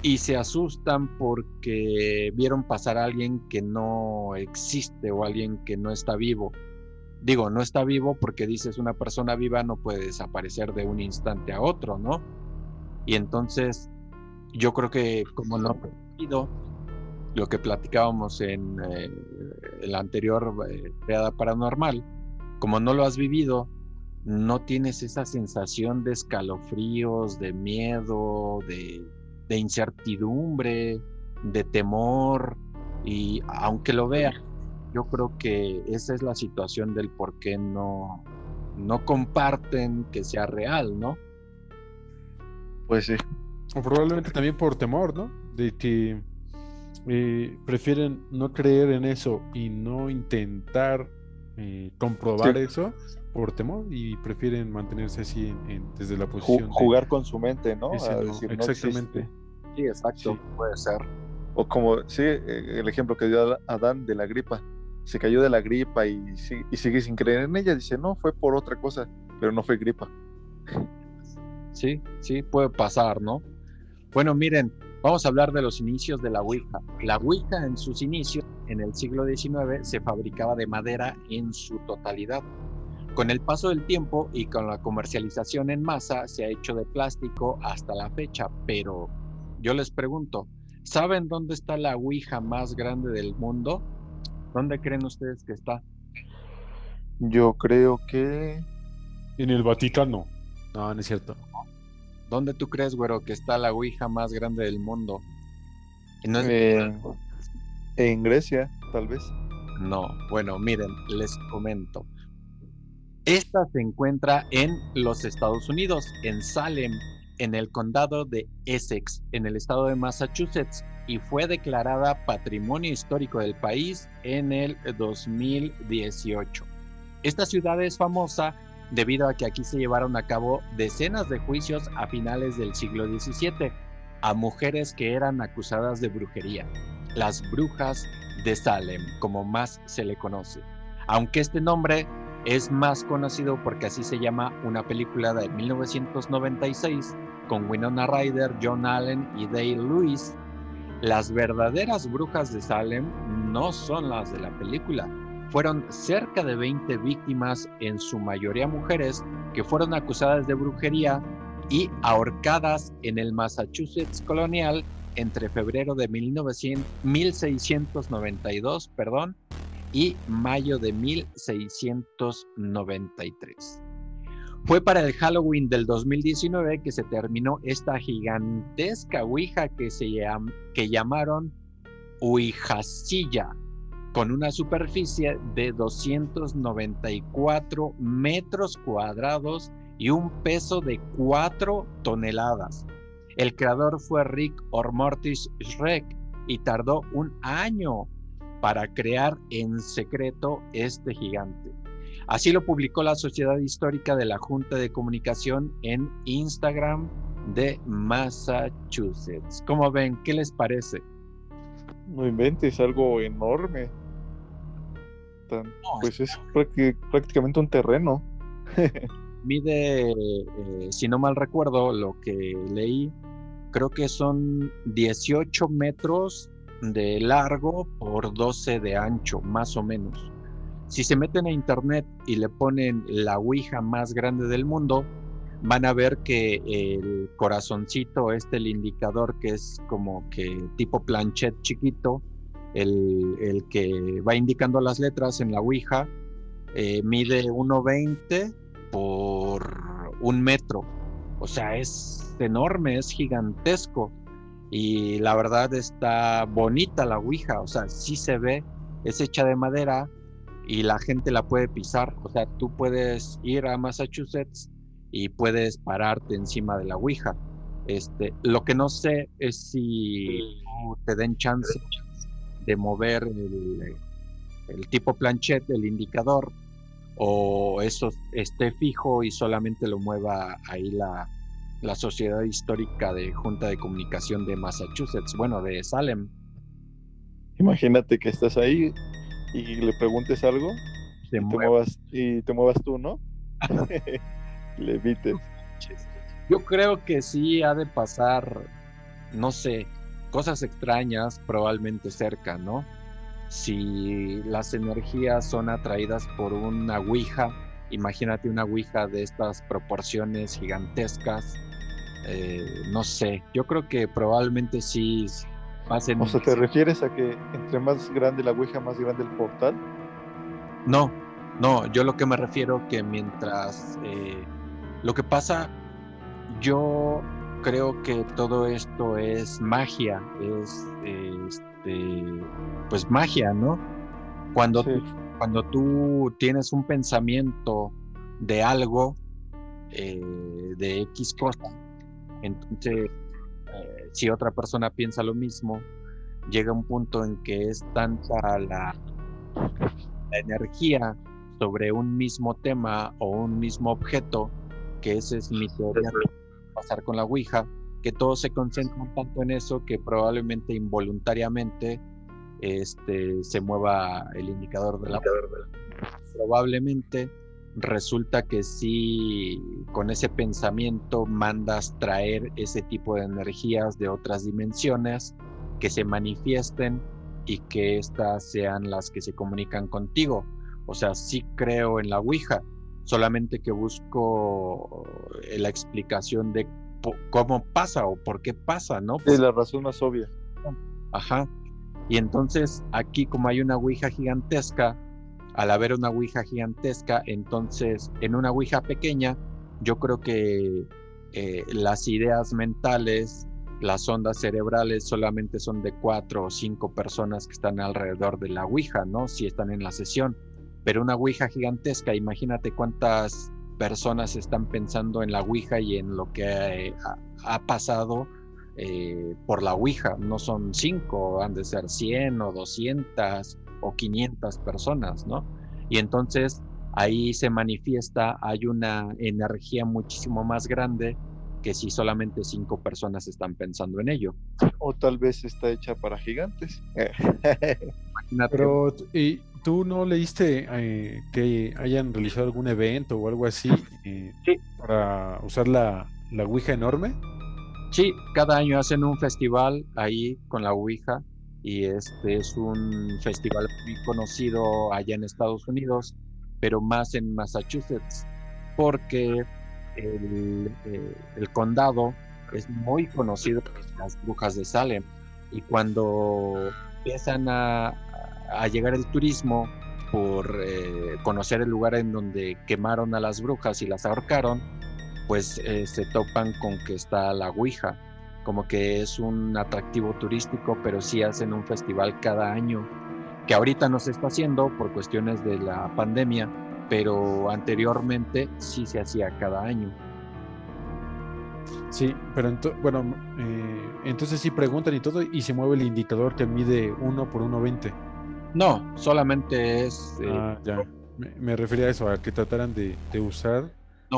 [SPEAKER 1] Y se asustan porque vieron pasar a alguien que no existe o alguien que no está vivo. Digo, no está vivo porque dices, una persona viva no puede desaparecer de un instante a otro, ¿no? Y entonces, yo creo que como no lo que platicábamos en eh, el anterior eh, Creada Paranormal, como no lo has vivido, no tienes esa sensación de escalofríos, de miedo, de, de incertidumbre, de temor, y aunque lo veas, yo creo que esa es la situación del por qué no, no comparten que sea real, ¿no?
[SPEAKER 2] Pues sí.
[SPEAKER 3] O probablemente también por temor, ¿no? De que eh, prefieren no creer en eso y no intentar eh, comprobar eso por temor y prefieren mantenerse así desde la posición.
[SPEAKER 2] jugar con su mente, ¿no?
[SPEAKER 3] exactamente.
[SPEAKER 1] sí, exacto, puede ser.
[SPEAKER 2] O como, sí, eh, el ejemplo que dio Adán de la gripa. Se cayó de la gripa y, y sigue sin creer en ella. Dice, no, fue por otra cosa, pero no fue gripa.
[SPEAKER 1] Sí, sí, puede pasar, ¿no? Bueno, miren, vamos a hablar de los inicios de la Ouija. La Ouija en sus inicios, en el siglo XIX, se fabricaba de madera en su totalidad. Con el paso del tiempo y con la comercialización en masa, se ha hecho de plástico hasta la fecha, pero yo les pregunto, ¿saben dónde está la Ouija más grande del mundo? ¿Dónde creen ustedes que está?
[SPEAKER 2] Yo creo que...
[SPEAKER 3] En el Vaticano. No, no es cierto.
[SPEAKER 1] ¿Dónde tú crees, güero, que está la Ouija más grande del mundo?
[SPEAKER 2] en Grecia, tal vez.
[SPEAKER 1] No, bueno, miren, les comento. Esta se encuentra en los Estados Unidos, en Salem, en el condado de Essex, en el estado de Massachusetts, y fue declarada Patrimonio Histórico del país en el 2018. Esta ciudad es famosa debido a que aquí se llevaron a cabo decenas de juicios a finales del siglo XVII a mujeres que eran acusadas de brujería, las brujas de Salem, como más se le conoce. Aunque este nombre es más conocido porque así se llama una película de 1996 con Winona Ryder, John Allen y Dale Lewis, las verdaderas brujas de Salem no son las de la película, fueron cerca de 20 víctimas, en su mayoría mujeres, que fueron acusadas de brujería y ahorcadas en el Massachusetts colonial entre febrero de 1900, 1692 perdón, y mayo de 1693. Fue para el Halloween del 2019 que se terminó esta gigantesca Ouija que, se que llamaron Ouijasilla con una superficie de 294 metros cuadrados y un peso de 4 toneladas. El creador fue Rick Ormortis Schreck y tardó un año para crear en secreto este gigante. Así lo publicó la Sociedad Histórica de la Junta de Comunicación en Instagram de Massachusetts. ¿Cómo ven? ¿Qué les parece?
[SPEAKER 2] No inventes, algo enorme pues es prácticamente un terreno. [laughs]
[SPEAKER 1] Mide, eh, si no mal recuerdo, lo que leí, creo que son 18 metros de largo por 12 de ancho, más o menos. Si se meten a internet y le ponen la Ouija más grande del mundo, van a ver que el corazoncito, este, el indicador que es como que tipo planchet chiquito, el, que va indicando las letras en la Ouija eh, mide 1,20 por un metro. O sea, es enorme, es gigantesco. Y la verdad está bonita la Ouija. O sea, sí se ve, es hecha de madera y la gente la puede pisar. O sea, tú puedes ir a Massachusetts y puedes pararte encima de la Ouija. Este, lo que no sé es si te den chance de mover el, tipo planchet, el indicador, o eso esté fijo y solamente lo mueva ahí la, la Sociedad Histórica de Junta de Comunicación de Massachusetts, bueno, de Salem.
[SPEAKER 2] Imagínate que estás ahí y le preguntes algo y, te muevas, y te muevas tú, ¿no? [laughs] le evites.
[SPEAKER 1] Yo creo que sí ha de pasar, no sé, cosas extrañas probablemente cerca, ¿no? Si las energías son atraídas por una Ouija, imagínate una Ouija de estas proporciones gigantescas, eh, no sé, yo creo que probablemente sí
[SPEAKER 2] pasen... O sea, ¿te refieres a que entre más grande la Ouija, más grande el portal?
[SPEAKER 1] No, no, yo lo que me refiero que mientras... Eh, lo que pasa, yo creo que todo esto es magia, es este, pues magia, ¿no? Cuando, tú, cuando tú tienes un pensamiento de algo, eh, de X cosa, entonces eh, si otra persona piensa lo mismo, llega un punto en que es tanta la, la energía sobre un mismo tema o un mismo objeto, que ese es mi teoría pasar con la Ouija, que todos se concentran tanto en eso que probablemente involuntariamente este, se mueva el indicador de la Probablemente resulta que si con ese pensamiento mandas traer ese tipo de energías de otras dimensiones que se manifiesten y que éstas sean las que se comunican contigo. O sea, sí creo en la Ouija, solamente que busco eh, la explicación de cómo pasa o por qué pasa, ¿no?
[SPEAKER 2] Es la razón más obvia.
[SPEAKER 1] Ajá. Y entonces aquí como hay una Ouija gigantesca, al haber una Ouija gigantesca, entonces en una Ouija pequeña, yo creo que eh, las ideas mentales, las ondas cerebrales solamente son de cuatro o cinco personas que están alrededor de la Ouija, ¿no? Si están en la sesión. Pero una Ouija gigantesca, imagínate cuántas personas están pensando en la Ouija y en lo que eh, ha, pasado eh, por la Ouija. No son cinco, han de ser 100 o 200 o 500 personas, ¿no? Y entonces ahí se manifiesta, hay una energía muchísimo más grande que si solamente cinco personas están pensando en ello.
[SPEAKER 2] O tal vez está hecha para gigantes. [laughs]
[SPEAKER 3] Pero, ¿y tú no leíste eh, que hayan realizado algún evento o algo así eh, para usar la, la Ouija enorme?
[SPEAKER 1] Sí, cada año hacen un festival ahí con la Ouija y este es un festival muy conocido allá en Estados Unidos, pero más en Massachusetts, porque el, eh, el condado es muy conocido por las brujas de Salem y cuando empiezan a, a llegar el turismo por eh, conocer el lugar en donde quemaron a las brujas y las ahorcaron, pues eh, se topan con que está la Ouija, como que es un atractivo turístico, pero sí hacen un festival cada año, que ahorita no se está haciendo por cuestiones de la pandemia, pero anteriormente sí se hacía cada año.
[SPEAKER 3] Sí, pero bueno, eh, entonces sí preguntan y todo y se mueve el indicador que mide 1 por 1.20.
[SPEAKER 1] No, solamente es...
[SPEAKER 3] Eh, ah, ya. Me, refería a eso, a que trataran de, usar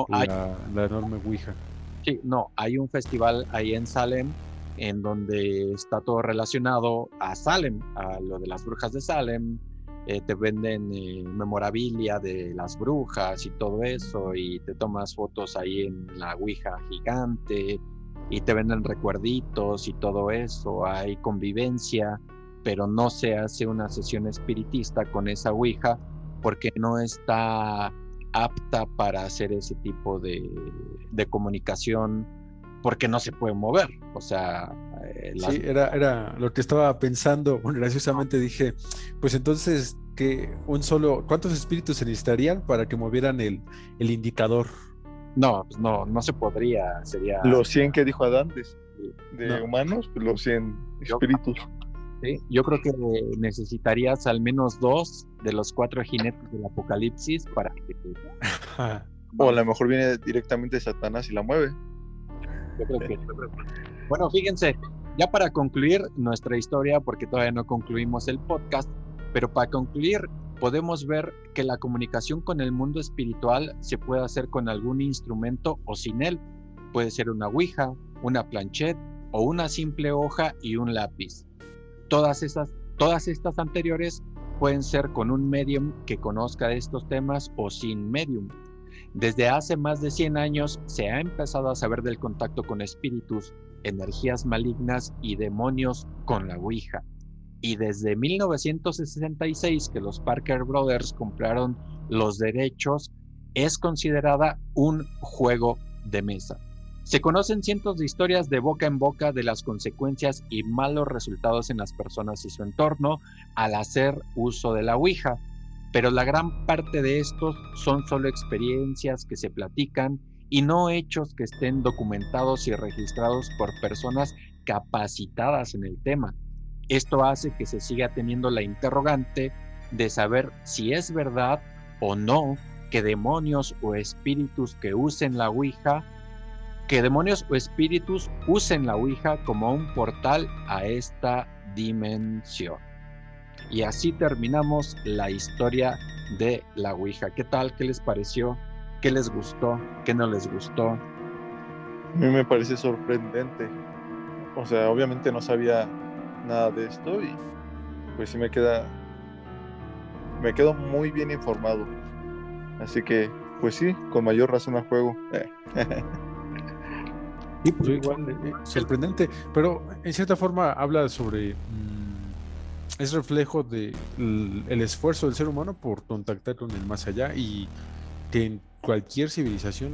[SPEAKER 3] la, enorme Ouija.
[SPEAKER 1] Sí, no, hay un festival ahí en Salem en donde está todo relacionado a Salem, a lo de las brujas de Salem, eh, te venden eh, memorabilia de las brujas y todo eso, y te tomas fotos ahí en la Ouija gigante, y te venden recuerditos y todo eso, hay convivencia, pero no se hace una sesión espiritista con esa Ouija porque no está apta para hacer ese tipo de, de comunicación porque no se puede mover. O sea,
[SPEAKER 3] eh, sí, era, era lo que estaba pensando. [laughs] graciosamente dije, pues entonces que un solo, ¿cuántos espíritus se necesitarían para que movieran el, el indicador?
[SPEAKER 1] No, pues no, no se podría, sería...
[SPEAKER 2] Los 100 que dijo Adán de, humanos, pues los 100 espíritus.
[SPEAKER 1] Sí, yo creo que necesitarías al menos dos de los cuatro jinetes del apocalipsis para que...
[SPEAKER 2] o a lo mejor viene directamente Satanás y la mueve.
[SPEAKER 1] Bueno, fíjense, ya para concluir nuestra historia, porque todavía no concluimos el podcast, pero para concluir, podemos ver que la comunicación con el mundo espiritual se puede hacer con algún instrumento o sin él. Puede ser una ouija, una planchette o una simple hoja y un lápiz. Todas, esas, todas estas anteriores pueden ser con un medium que conozca estos temas o sin medium. Desde hace más de 100 años se ha empezado a saber del contacto con espíritus, energías malignas y demonios con la Ouija. Y desde 1966 que los Parker Brothers compraron los derechos, es considerada un juego de mesa. Se conocen cientos de historias de boca en boca de las consecuencias y malos resultados en las personas y su entorno al hacer uso de la Ouija pero la gran parte de estos son solo experiencias que se platican y no hechos que estén documentados y registrados por personas capacitadas en el tema. Esto hace que se siga teniendo la interrogante de saber si es verdad o no que demonios o espíritus que usen la Ouija que demonios o espíritus usen la Ouija como un portal a esta dimensión. Y así terminamos la historia de la Ouija. ¿Qué tal? ¿Qué les pareció? ¿Qué les gustó? ¿Qué no les gustó?
[SPEAKER 2] A mí me parece sorprendente. O sea, obviamente no sabía nada de esto y pues sí me queda me quedo muy bien informado. Así que, pues sí, con mayor razón al juego. [laughs]
[SPEAKER 3] Sí, pues igual, eh, sorprendente, pero en cierta forma habla sobre mm, es reflejo de el esfuerzo del ser humano por contactar con el más allá y que en cualquier civilización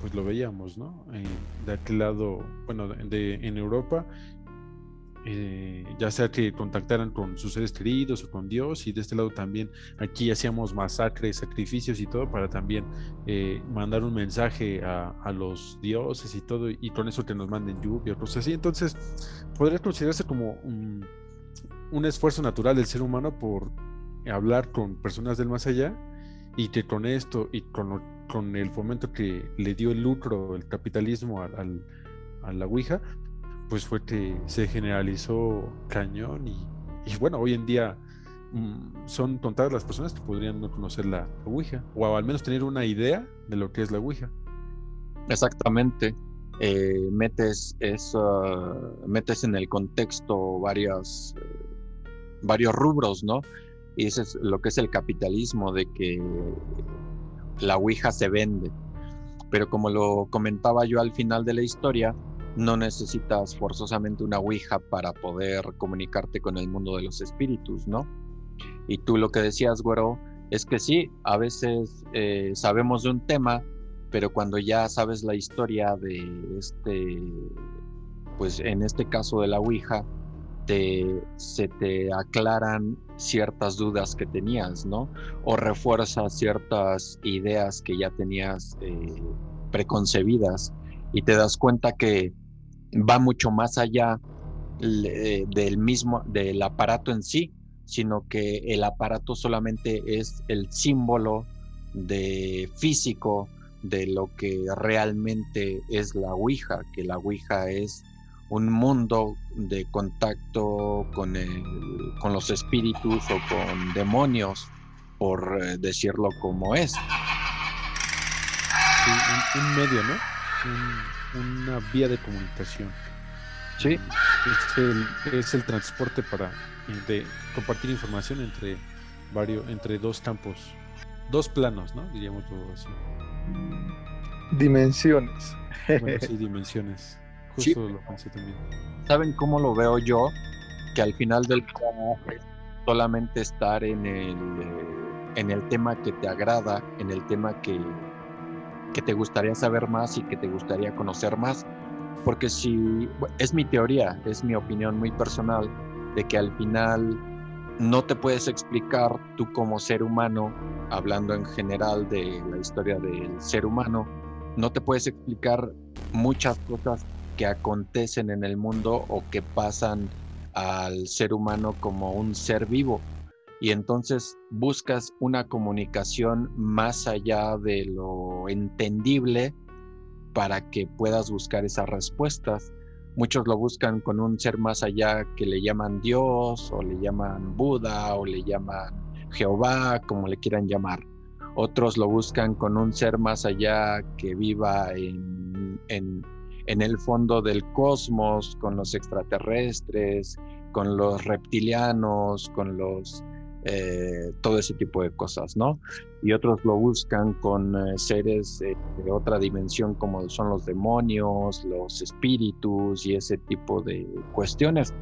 [SPEAKER 3] pues lo veíamos, ¿no? Eh, de aquel lado, bueno, de, en Europa eh, ya sea que contactaran con sus seres queridos o con Dios, y de este lado también aquí hacíamos masacres, sacrificios y todo para también eh, mandar un mensaje a, los dioses y todo, y con eso que nos manden lluvia, cosas así. Entonces, podría considerarse como un, esfuerzo natural del ser humano por hablar con personas del más allá, y que con esto y con, con el fomento que le dio el lucro, el capitalismo al, a la Ouija, pues fue que se generalizó cañón y, bueno, hoy en día mm, son contadas las personas que podrían no conocer la, Ouija o al menos tener una idea de lo que es la Ouija.
[SPEAKER 1] Exactamente. Eh, metes, eso, metes en el contexto varias, varios rubros, ¿no? Y eso es lo que es el capitalismo, de que la Ouija se vende. Pero como lo comentaba yo al final de la historia, no necesitas forzosamente una Ouija para poder comunicarte con el mundo de los espíritus, ¿no? Y tú lo que decías, güero, es que sí, a veces eh, sabemos de un tema, pero cuando ya sabes la historia de este, pues en este caso de la Ouija, te, se te aclaran ciertas dudas que tenías, ¿no? O refuerzas ciertas ideas que ya tenías eh, preconcebidas y te das cuenta que va mucho más allá del mismo, del aparato en sí, sino que el aparato solamente es el símbolo de físico de lo que realmente es la Ouija, que la Ouija es un mundo de contacto con, con los espíritus o con demonios, por eh, decirlo como es.
[SPEAKER 3] un, medio, ¿no? Una vía de comunicación.
[SPEAKER 1] Sí.
[SPEAKER 3] Es el, es el transporte para de compartir información entre varios, entre dos campos, dos planos, ¿no? Diríamos todo así.
[SPEAKER 2] Dimensiones.
[SPEAKER 3] sí, [laughs] dimensiones. Justo lo pensé también.
[SPEAKER 1] ¿Saben cómo lo veo yo? Que al final del día solamente estar en el, en el tema que te agrada, en el tema que, que te gustaría saber más y que te gustaría conocer más. Porque si es mi teoría, es mi opinión muy personal, de que al final no te puedes explicar tú como ser humano, hablando en general de la historia del ser humano, no te puedes explicar muchas cosas que acontecen en el mundo o que pasan al ser humano como un ser vivo y entonces buscas una comunicación más allá de lo entendible para que puedas buscar esas respuestas. Muchos lo buscan con un ser más allá que le llaman Dios o le llaman Buda o le llaman Jehová, como le quieran llamar. Otros lo buscan con un ser más allá que viva en, en el fondo del cosmos, con los extraterrestres, con los reptilianos, con los eh, todo ese tipo de cosas, ¿no? Y otros lo buscan con eh, seres de otra dimensión como son los demonios, los espíritus y ese tipo de cuestiones.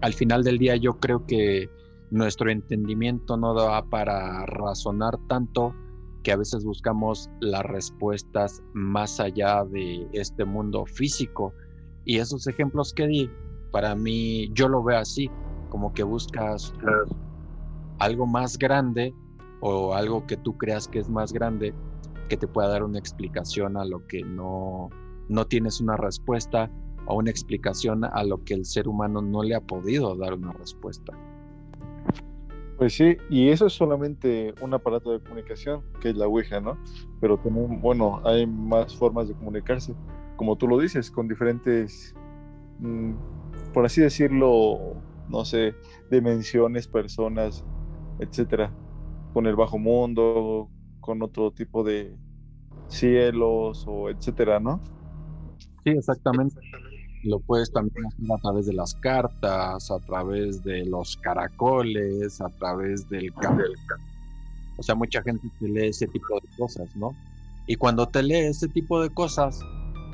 [SPEAKER 1] Al final del día yo creo que nuestro entendimiento no da para razonar tanto que a veces buscamos las respuestas más allá de este mundo físico. Y esos ejemplos que di, para mí, yo lo veo así, como que buscas algo más grande o algo que tú creas que es más grande que te pueda dar una explicación a lo que no, no tienes una respuesta o una explicación a lo que el ser humano no le ha podido dar una respuesta.
[SPEAKER 2] Pues sí, y eso es solamente un aparato de comunicación, que es la Ouija, ¿no? Pero también, bueno, hay más formas de comunicarse. como tú lo dices, con diferentes, mm, por así decirlo, no sé, dimensiones, personas, etcétera, con el bajo mundo, con otro tipo de cielos o etcétera, ¿no?
[SPEAKER 1] Sí, exactamente. Lo puedes también hacer a través de las cartas, a través de los caracoles, a través del cabello. O sea, mucha gente te lee ese tipo de cosas, ¿no? Y cuando te lee ese tipo de cosas,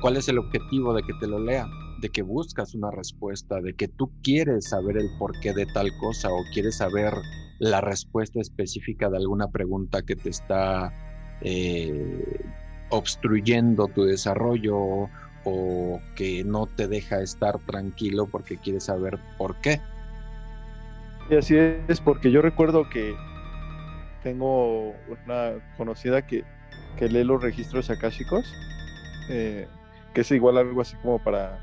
[SPEAKER 1] ¿cuál es el objetivo de que te lo lea? De que buscas una respuesta, de que tú quieres saber el porqué de tal cosa o quieres saber la respuesta específica de alguna pregunta que te está eh, obstruyendo tu desarrollo o que no te deja estar tranquilo porque quieres saber por qué.
[SPEAKER 2] Y así es, porque yo recuerdo que tengo una conocida que, que lee los registros akáshicos, eh, que es igual algo así como para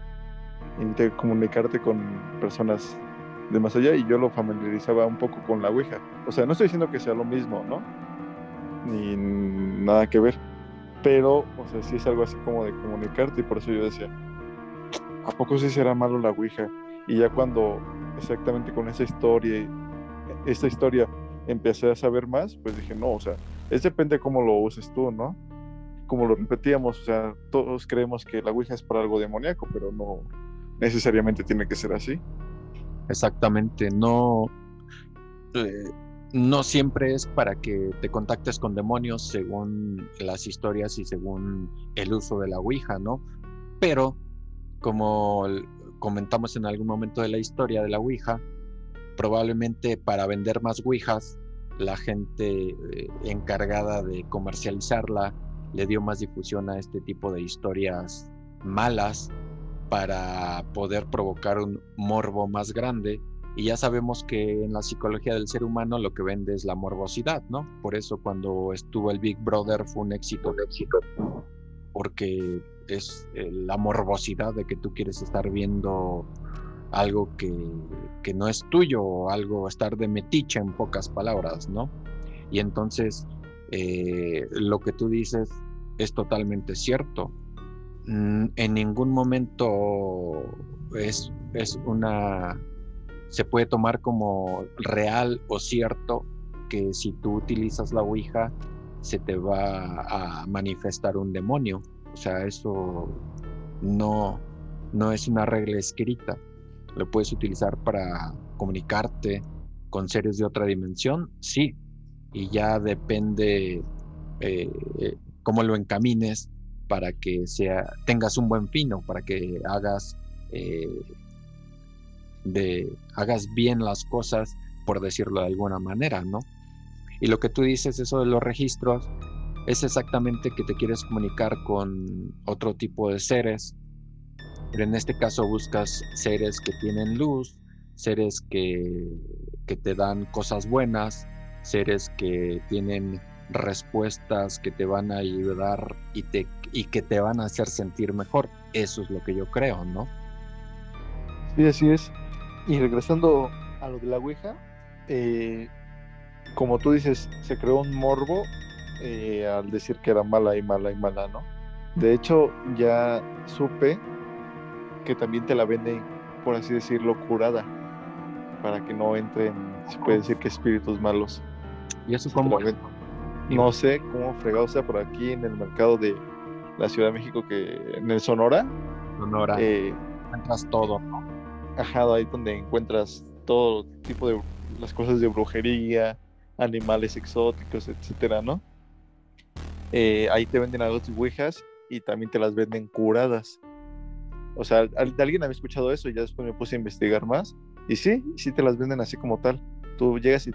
[SPEAKER 2] intercomunicarte con personas de más allá y yo lo familiarizaba un poco con la Ouija. O sea, no estoy diciendo que sea lo mismo, ¿no? Ni nada que ver pero, o sea, sí es algo así como de comunicarte y por eso yo decía, ¿a poco sí será malo la Ouija? Y ya cuando exactamente con esa historia, esta historia empecé a saber más, pues dije, no, o sea, es depende de cómo lo uses tú, ¿no? Como lo repetíamos, o sea, todos creemos que la Ouija es para algo demoníaco, pero no necesariamente tiene que ser así.
[SPEAKER 1] Exactamente, no. Eh, no siempre es para que te contactes con demonios según las historias y según el uso de la Ouija, ¿no? Pero, como comentamos en algún momento de la historia de la Ouija, probablemente para vender más Ouijas, la gente eh, encargada de comercializarla le dio más difusión a este tipo de historias malas para poder provocar un morbo más grande y ya sabemos que en la psicología del ser humano lo que vende es la morbosidad, ¿no? Por eso cuando estuvo el Big Brother fue un éxito, de éxito, porque es eh, la morbosidad de que tú quieres estar viendo algo que, que no es tuyo, o algo, estar de metiche en pocas palabras, ¿no? Y entonces eh, lo que tú dices es totalmente cierto. Mm, en ningún momento es, es una se puede tomar como real o cierto que si tú utilizas la Ouija se te va a manifestar un demonio. O sea, eso no, no es una regla escrita. Lo puedes utilizar para comunicarte con seres de otra dimensión, sí. Y ya depende eh, cómo lo encamines para que sea, tengas un buen fin o para que hagas eh, hagas bien las cosas, por decirlo de alguna manera, ¿no? Y lo que tú dices, eso de los registros, es exactamente que te quieres comunicar con otro tipo de seres, pero en este caso buscas seres que tienen luz, seres que, que te dan cosas buenas, seres que tienen respuestas que te van a ayudar y, te, y que te van a hacer sentir mejor. Eso es lo que yo creo, ¿no?
[SPEAKER 2] Sí, así es. Y regresando a lo de la Ouija, eh, como tú dices, se creó un morbo eh, al decir que era mala y mala y mala, ¿no? De hecho, ya supe que también te la venden, por así decirlo, curada, para que no entren, se puede decir que espíritus malos.
[SPEAKER 1] ¿Y eso cómo?
[SPEAKER 2] No sé cómo fregado sea por aquí en el mercado de la Ciudad de México, que en el Sonora.
[SPEAKER 1] Sonora. Eh, encuentras todo, ¿no?
[SPEAKER 2] ajá, ahí donde encuentras todo tipo de las cosas de brujería, animales exóticos, etcétera, ¿no? Eh, ahí te venden a dos ouijas y también te las venden curadas. O sea, de alguien había escuchado eso y ya después me puse a investigar más. Y sí, sí te las venden así como tal. Tú llegas y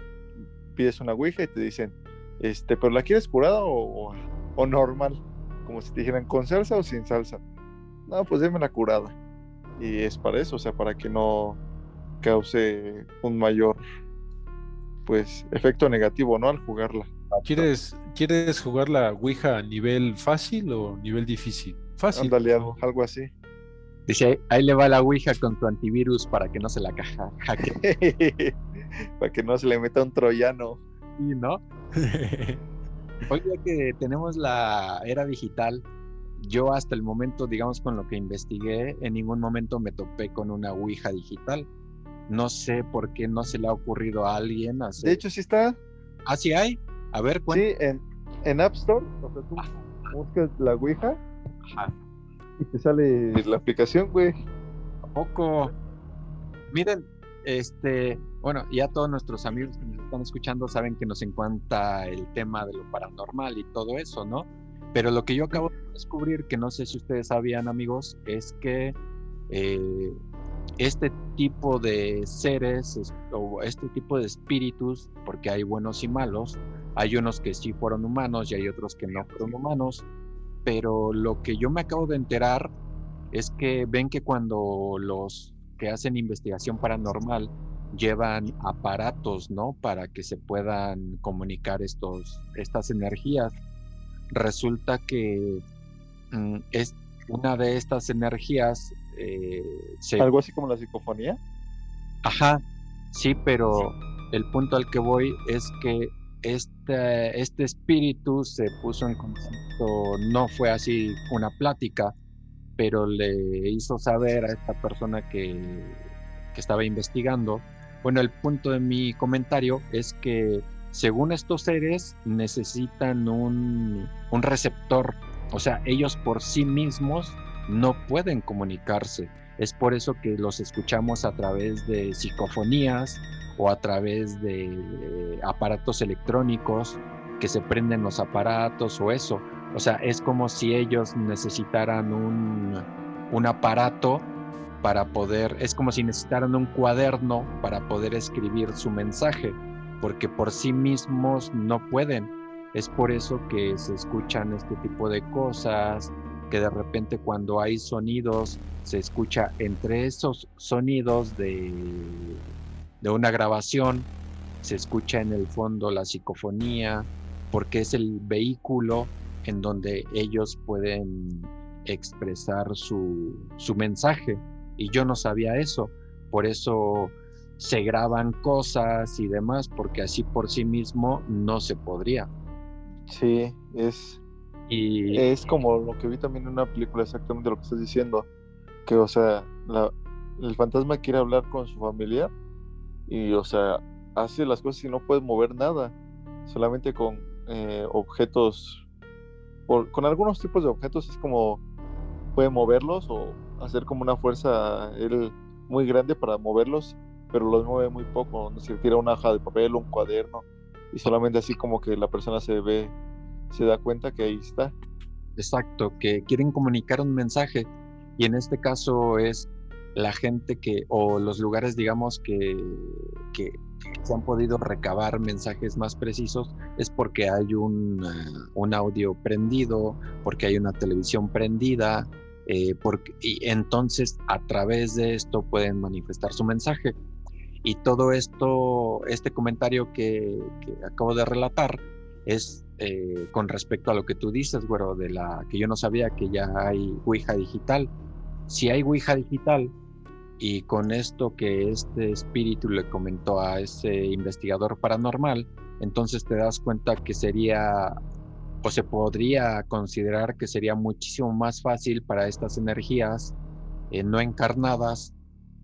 [SPEAKER 2] pides una ouija y te dicen, este, pero ¿la quieres curada o, o normal? Como si te dijeran con salsa o sin salsa. No, pues déme la curada y es para eso, o sea, para que no cause un mayor pues efecto negativo, ¿no? Al jugarla.
[SPEAKER 3] ¿Quieres, ¿Quieres jugar la Ouija a nivel fácil o nivel difícil? Fácil.
[SPEAKER 2] Ándale, algo, algo así.
[SPEAKER 1] Dice, ahí le va la Ouija con tu antivirus para que no se la caja. [laughs]
[SPEAKER 2] para que no se le meta un troyano.
[SPEAKER 1] Sí, ¿no? [laughs] Hoy que tenemos la era digital, yo hasta el momento, digamos, con lo que investigué, en ningún momento me topé con una Ouija digital. No sé por qué no se le ha ocurrido a alguien hacer...
[SPEAKER 2] De hecho, sí está.
[SPEAKER 1] ¿Ah, sí hay? A ver,
[SPEAKER 2] Sí, en, en App Store, o sea, tú buscas la Ouija
[SPEAKER 1] Ajá.
[SPEAKER 2] y te sale la aplicación, güey.
[SPEAKER 1] ¿A poco? Miren, este, bueno, ya todos nuestros amigos que nos están escuchando saben que nos encanta el tema de lo paranormal y todo eso, ¿no? Pero lo que yo acabo de descubrir, que no sé si ustedes sabían, amigos, es que eh, este tipo de seres es- o este tipo de espíritus, porque hay buenos y malos, hay unos que sí fueron humanos y hay otros que no fueron humanos, pero lo que yo me acabo de enterar es que ven que cuando los que hacen investigación paranormal llevan aparatos, ¿no? Para que se puedan comunicar estos, estas energías. Resulta que mm, es una de estas energías eh, se
[SPEAKER 2] Algo así como la psicofonía.
[SPEAKER 1] Ajá, sí, pero el punto al que voy es que este, este espíritu se puso en contacto, no fue así una plática, pero le hizo saber a esta persona que, estaba investigando. Bueno, el punto de mi comentario es que según estos seres necesitan un, un receptor, o sea, ellos por sí mismos no pueden comunicarse. Es por eso que los escuchamos a través de psicofonías o a través de eh, aparatos electrónicos que se prenden los aparatos o eso. O sea, es como si ellos necesitaran un, un aparato para poder, es como si necesitaran un cuaderno para poder escribir su mensaje, porque por sí mismos no pueden. Es por eso que se escuchan este tipo de cosas, que de repente cuando hay sonidos se escucha entre esos sonidos de, de una grabación, se escucha en el fondo la psicofonía, porque es el vehículo en donde ellos pueden expresar su, su mensaje. Y yo no sabía eso, por eso se graban cosas y demás, porque así por sí mismo no se podría.
[SPEAKER 2] Sí, es,
[SPEAKER 1] Y
[SPEAKER 2] es como lo que vi también en una película, exactamente lo que estás diciendo. Que, o sea, la- el fantasma quiere hablar con su familiar y, o sea, hace las cosas y no puede mover nada. Solamente con eh, objetos, con algunos tipos de objetos es como puede moverlos o hacer como una fuerza él muy grande para moverlos, pero los mueve muy poco. No sé, tira una hoja de papel, un cuaderno y solamente así como que la persona se ve, se da cuenta que ahí está.
[SPEAKER 1] Exacto, que quieren comunicar un mensaje y en este caso es la gente que o los lugares digamos que, que se han podido recabar mensajes más precisos es porque hay un, eh, un audio prendido, porque hay una televisión prendida eh, porque, y entonces a través de esto pueden manifestar su mensaje. Y todo esto, este comentario que, acabo de relatar, es eh, con respecto a lo que tú dices, güero, de la que yo no sabía que ya hay Ouija digital. Si hay Ouija digital y con esto que este espíritu le comentó a ese investigador paranormal, entonces te das cuenta que sería o se podría considerar que sería muchísimo más fácil para estas energías eh, no encarnadas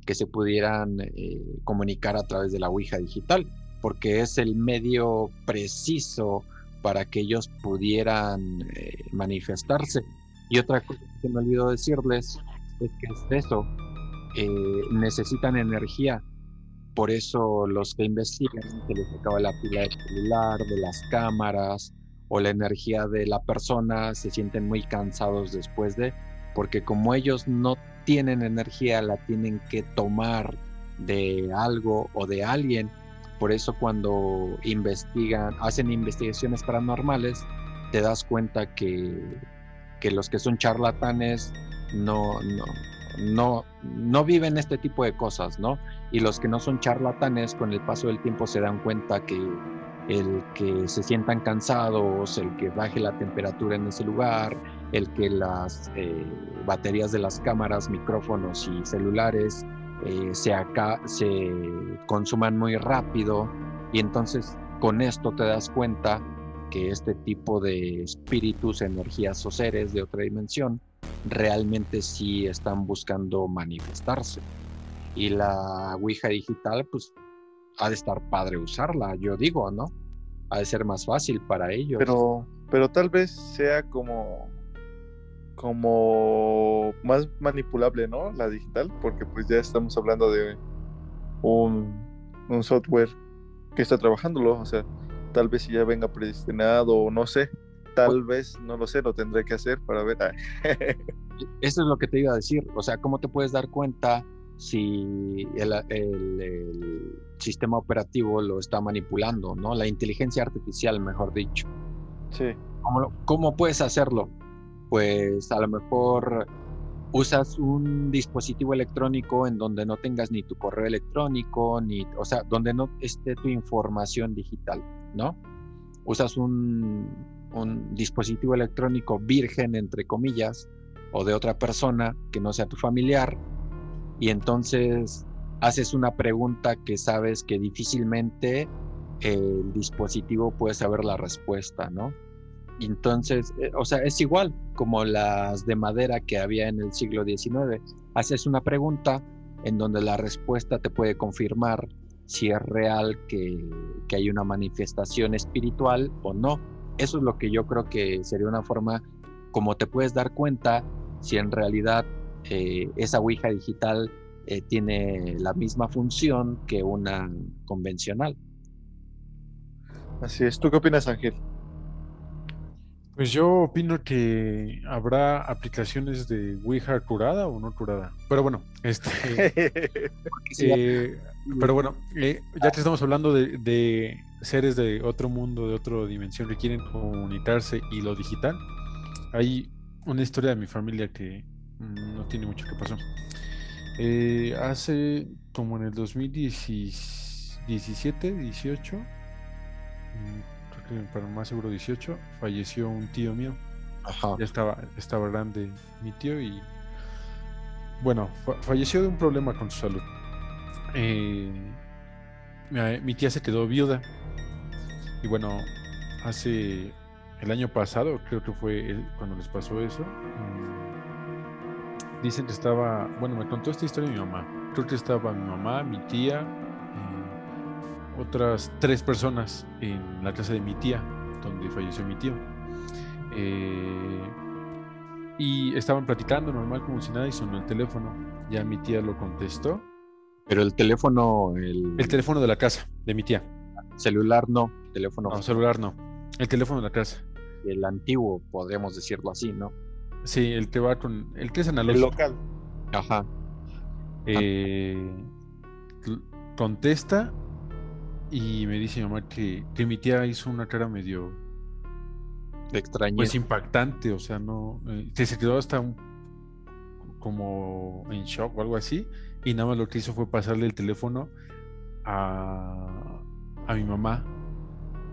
[SPEAKER 1] que se pudieran eh, comunicar a través de la Ouija digital, porque es el medio preciso para que ellos pudieran eh, manifestarse. Y otra cosa que me olvidó decirles es que es eso, eh, necesitan energía, por eso los que investigan se les acaba la pila del celular, de las cámaras o la energía de la persona, se sienten muy cansados después de, porque como ellos no tienen energía, la tienen que tomar de algo o de alguien. Por eso cuando investigan, hacen investigaciones paranormales, te das cuenta que, que los que son charlatanes no, no, no, no viven este tipo de cosas, ¿no? Y los que no son charlatanes, con el paso del tiempo se dan cuenta que el que se sientan cansados, el que baje la temperatura en ese lugar, el que las eh, baterías de las cámaras, micrófonos y celulares eh, se, acá, se consuman muy rápido y entonces con esto te das cuenta que este tipo de espíritus, energías o seres de otra dimensión realmente sí están buscando manifestarse. Y la Ouija digital, pues, ha de estar padre usarla, yo digo, ¿no? Ha de ser más fácil para ellos.
[SPEAKER 2] Pero, pero tal vez sea como, como más manipulable, ¿no? La digital, porque pues ya estamos hablando de un, un software que está trabajándolo, o sea, tal vez si ya venga predestinado o no sé, tal vez, no lo sé, lo tendré que hacer para ver. [laughs]
[SPEAKER 1] Eso es lo que te iba a decir, o sea, ¿cómo te puedes dar cuenta si el, el, el, sistema operativo lo está manipulando, ¿no? La inteligencia artificial, mejor dicho.
[SPEAKER 2] Sí.
[SPEAKER 1] ¿Cómo, ¿Cómo, puedes hacerlo? Pues a lo mejor usas un dispositivo electrónico en donde no tengas ni tu correo electrónico, ni, o sea, donde no esté tu información digital, ¿no? Usas un, un dispositivo electrónico virgen, entre comillas, o de otra persona que no sea tu familiar, y entonces haces una pregunta que sabes que difícilmente el dispositivo puede saber la respuesta, ¿no? Entonces, eh, o sea, es igual como las de madera que había en el siglo XIX. Haces una pregunta en donde la respuesta te puede confirmar si es real que, que hay una manifestación espiritual o no. Eso es lo que yo creo que sería una forma como te puedes dar cuenta si en realidad eh, esa Ouija digital eh, tiene la misma función que una convencional.
[SPEAKER 2] Así es. ¿Tú qué opinas, Ángel?
[SPEAKER 3] Pues yo opino que habrá aplicaciones de Ouija curada o no curada. Pero bueno, este. [laughs] eh, pero bueno, eh, ya que estamos hablando de, de, seres de otro mundo, de otra dimensión que quieren comunicarse y lo digital, hay una historia de mi familia que no tiene mucho que pasó. Eh, hace como en el 2017, 18, creo que para más seguro 18, falleció un tío mío.
[SPEAKER 1] Ajá.
[SPEAKER 3] Ya estaba, estaba grande mi tío y bueno, fa falleció de un problema con su salud. Eh, mi, mi, tía se quedó viuda y bueno, hace el año pasado creo que fue el, cuando les pasó eso. Mmm, dicen que estaba, bueno, me contó esta historia mi mamá. Creo que estaba mi mamá, mi tía, eh, otras tres personas en la casa de mi tía, donde falleció mi tío. Eh, y estaban platicando normal como si nada y sonó el teléfono. Ya mi tía lo contestó.
[SPEAKER 1] Pero el teléfono, el...
[SPEAKER 3] El teléfono de la casa, de mi tía.
[SPEAKER 1] Celular no, teléfono.
[SPEAKER 3] No, celular no. El teléfono de la casa.
[SPEAKER 1] El antiguo, podríamos decirlo así, ¿no?
[SPEAKER 3] Sí, el que va con. El que es analógico.
[SPEAKER 2] El local.
[SPEAKER 1] Ajá.
[SPEAKER 3] Eh, contesta y me dice mi mamá que, que, mi tía hizo una cara medio.
[SPEAKER 1] extraña.
[SPEAKER 3] Pues impactante, o sea, no. Eh, que se quedó hasta un, como en shock o algo así. Y nada más lo que hizo fue pasarle el teléfono a, a mi mamá.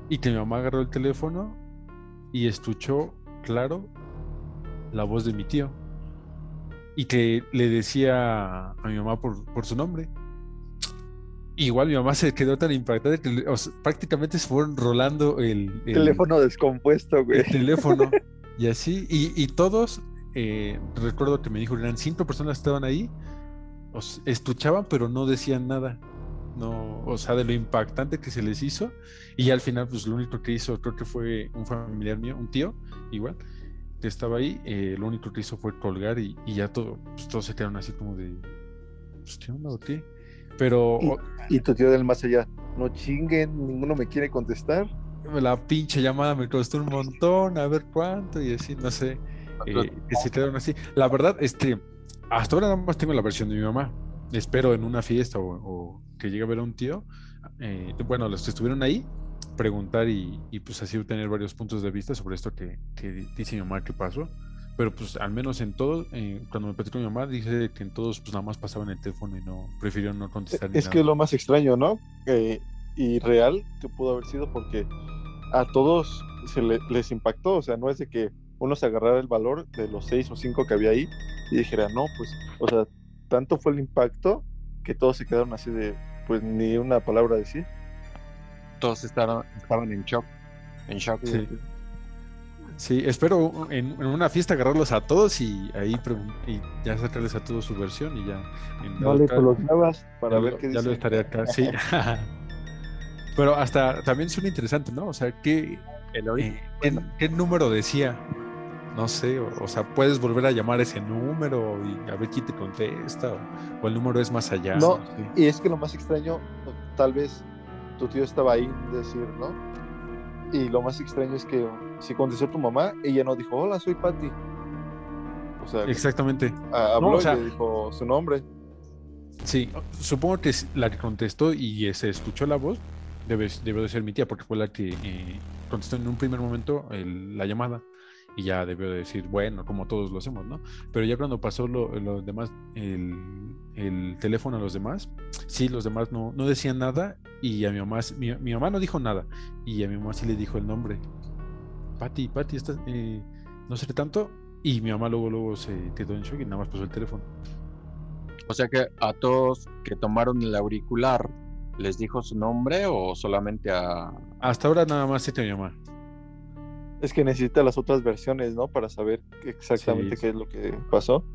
[SPEAKER 3] Y que mi mamá agarró el teléfono y escuchó claro la voz de mi tío y que le decía a mi mamá por, por su nombre. Igual mi mamá se quedó tan impactada que o sea, prácticamente se fueron rolando el, el
[SPEAKER 2] teléfono descompuesto, güey.
[SPEAKER 3] El teléfono. y así, y, y todos, eh, recuerdo que me dijo, eran cinco personas que estaban ahí, os escuchaban, pero no decían nada. No, o sea, de lo impactante que se les hizo. Y al final, pues lo único que hizo, creo que fue un familiar mío, un tío, igual, que estaba ahí, eh, lo único que hizo fue colgar y, y ya todo, pues, todos se quedaron así como de, pues, ¿qué onda o qué? Pero...
[SPEAKER 2] ¿Y, y, tu tío del más allá, no chinguen, ninguno me quiere contestar.
[SPEAKER 3] La pinche llamada me costó un montón, a ver cuánto y así, no sé, eh, se quedaron así. La verdad, este, hasta ahora nada más tengo la versión de mi mamá. Espero en una fiesta o, o que llegue a ver a un tío, eh, bueno, los que estuvieron ahí, preguntar y, y, pues así obtener varios puntos de vista sobre esto que, que dice mi mamá que pasó. Pero pues al menos en todo, eh, cuando me platicó mi mamá, dice que en todos pues nada más pasaban el teléfono y no prefirieron no contestar.
[SPEAKER 2] Es que es lo más extraño, ¿no? Eh, y real que pudo haber sido porque a todos se le, les impactó, o sea, no es de que uno se agarrara el valor de los seis o cinco que había ahí y dijera, no, pues, o sea, tanto fue el impacto que todos se quedaron así de, pues ni una palabra a decir
[SPEAKER 1] todos estaban, estaban en shock. en shock.
[SPEAKER 3] Sí. Sí, espero en, en una fiesta agarrarlos a todos y ahí y ya sacarles a todos su versión y ya.
[SPEAKER 2] Vale, pues los grabas para
[SPEAKER 3] ya
[SPEAKER 2] ver
[SPEAKER 3] lo-
[SPEAKER 2] qué
[SPEAKER 3] Ya lo estaré acá, sí. [laughs] [laughs] Pero hasta también suena interesante, ¿no? O sea, ¿qué,
[SPEAKER 1] El
[SPEAKER 3] eh, qué, qué número decía? No sé, o, o sea, puedes volver a llamar ese número y a ver quién te contesta, o, o el número es más allá.
[SPEAKER 2] No,
[SPEAKER 3] sé.
[SPEAKER 2] Y es que lo más extraño, tal vez tu tío estaba ahí, decir, ¿no? Y lo más extraño es que si contestó tu mamá, ella no dijo, hola, soy Patty. O sea,
[SPEAKER 3] Exactamente.
[SPEAKER 2] habló
[SPEAKER 3] No, o sea-
[SPEAKER 2] y le dijo su nombre.
[SPEAKER 3] Sí, supongo que la que contestó y se escuchó la voz debe, debió de ser mi tía, porque fue la que eh, contestó en un primer momento el- la llamada y ya debió de decir, bueno, como todos lo hacemos, ¿no? Pero ya cuando pasó lo, lo demás, el, el teléfono a los demás, sí, los demás no, no decían nada y a mi mamá, mi, mi mamá no dijo nada y a mi mamá sí le dijo el nombre. Pati, Pati, estás, eh, no sé tanto. Y mi mamá luego, luego se quedó en shock y nada más pasó el teléfono.
[SPEAKER 1] O sea que a todos que tomaron el auricular, ¿les dijo su nombre o solamente a...
[SPEAKER 3] Hasta ahora nada más sé que mi mamá.
[SPEAKER 2] Es que necesita las otras versiones, ¿no? Para saber exactamente
[SPEAKER 3] Sí,
[SPEAKER 2] qué es lo que pasó.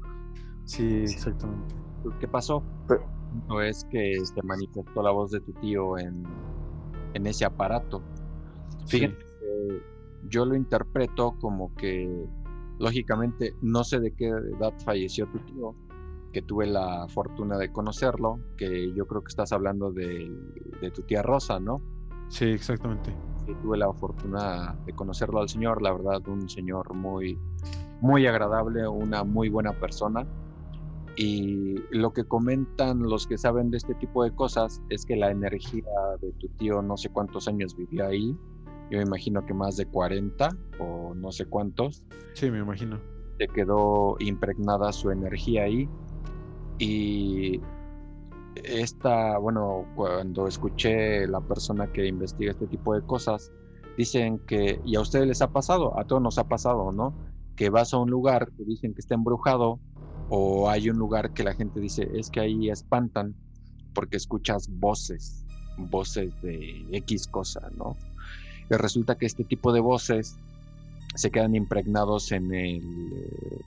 [SPEAKER 3] Sí, exactamente.
[SPEAKER 1] ¿Qué pasó?
[SPEAKER 2] Pero-
[SPEAKER 1] No es que se manifestó la voz de tu tío en, en ese aparato. Fíjate que yo lo interpreto como que, lógicamente, no sé de qué edad falleció tu tío, que tuve la fortuna de conocerlo, que yo creo que estás hablando de, de tu tía Rosa, ¿no?
[SPEAKER 3] Sí, exactamente.
[SPEAKER 1] Sí, tuve la fortuna de conocerlo al señor, la verdad, un señor muy, muy agradable, una muy buena persona. Y lo que comentan los que saben de este tipo de cosas es que la energía de tu tío, no sé cuántos años vivió ahí, yo me imagino que más de 40 o no sé cuántos,
[SPEAKER 3] Sí, me imagino.
[SPEAKER 1] se quedó impregnada su energía ahí. Y esta, bueno, cuando escuché la persona que investiga este tipo de cosas, dicen que, y a ustedes les ha pasado, a todos nos ha pasado, ¿no? Que vas a un lugar que dicen que está embrujado, o hay un lugar que la gente dice, es que ahí espantan, porque escuchas voces, voces de X cosa, ¿no? Y resulta que este tipo de voces se quedan impregnados en, el, eh,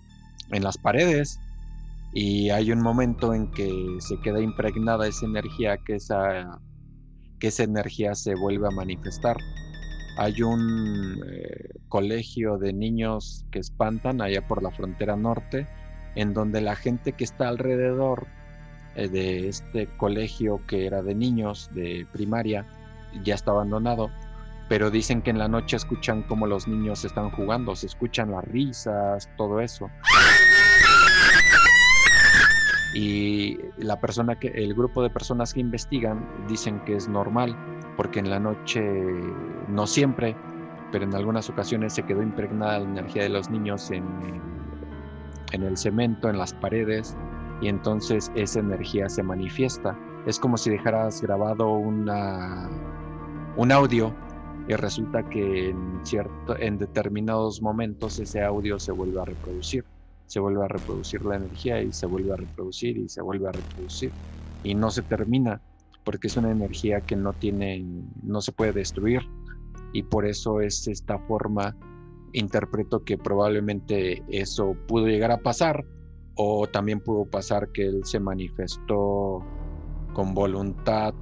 [SPEAKER 1] en las paredes y hay un momento en que se queda impregnada esa energía que esa, que esa energía se vuelve a manifestar. Hay un eh, colegio de niños que espantan allá por la frontera norte, en donde la gente que está alrededor eh, de este colegio que era de niños de primaria ya está abandonado, pero dicen que en la noche escuchan como los niños están jugando, se escuchan las risas, todo eso. Y la persona que, el grupo de personas que investigan dicen que es normal, porque en la noche, no siempre, pero en algunas ocasiones se quedó impregnada la energía de los niños en, en el cemento, en las paredes, y entonces esa energía se manifiesta. Es como si dejaras grabado una, un audio y resulta que en, cierto, en determinados momentos ese audio se vuelve a reproducir. Se vuelve a reproducir la energía y se vuelve a reproducir y se vuelve a reproducir. Y no se termina porque es una energía que no tiene, no se puede destruir. Y por eso es esta forma, interpreto que probablemente eso pudo llegar a pasar o también pudo pasar que él se manifestó con voluntad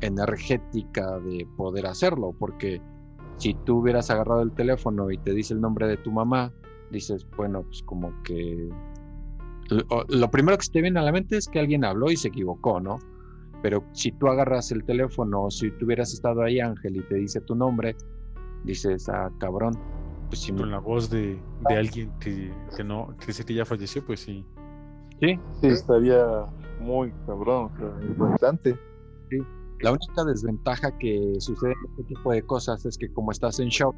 [SPEAKER 1] energética de poder hacerlo, porque si tú hubieras agarrado el teléfono y te dice el nombre de tu mamá, dices, bueno, pues como que lo, lo, primero que se te viene a la mente es que alguien habló y se equivocó, ¿no? Pero si tú agarras el teléfono o si tú hubieras estado ahí, Ángel, y te dice tu nombre, dices, ah, cabrón.
[SPEAKER 3] Pues si Con me... la voz de, de alguien que, que no, que sé que ya falleció, pues sí.
[SPEAKER 1] Sí.
[SPEAKER 2] Sí, estaría muy cabrón, importante.
[SPEAKER 1] Sí. La única desventaja que sucede en este tipo de cosas es que como estás en shock,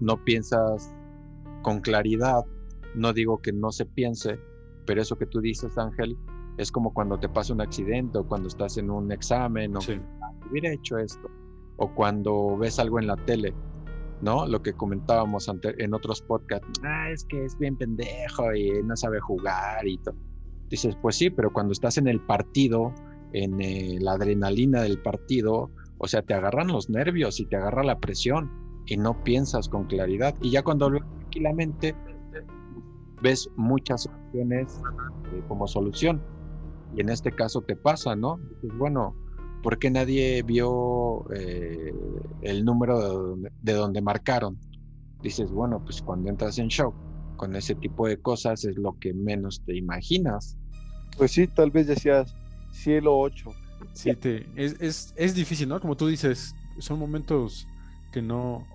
[SPEAKER 1] no piensas con claridad. No digo que no se piense, pero eso que tú dices, Ángel, es como cuando te pasa un accidente o cuando estás en un examen o
[SPEAKER 3] sí.
[SPEAKER 1] que hubiera hecho esto o cuando ves algo en la tele, ¿no? Lo que comentábamos ante, en otros podcasts, ah, es que es bien pendejo y no sabe jugar y todo. Dices, pues sí, pero cuando estás en el partido, en eh, la adrenalina del partido, o sea, te agarran los nervios y te agarra la presión y no piensas con claridad. Y ya cuando tranquilamente, ves muchas opciones eh, como solución. Y en este caso te pasa, ¿no? Dices, bueno, ¿por qué nadie vio eh, el número de donde, de donde marcaron? Dices, bueno, pues cuando entras en shock con ese tipo de cosas es lo que menos te imaginas.
[SPEAKER 2] Pues sí, tal vez decías cielo 8.
[SPEAKER 3] Sí, te, es, es, es difícil, ¿no? Como tú dices, son momentos que no,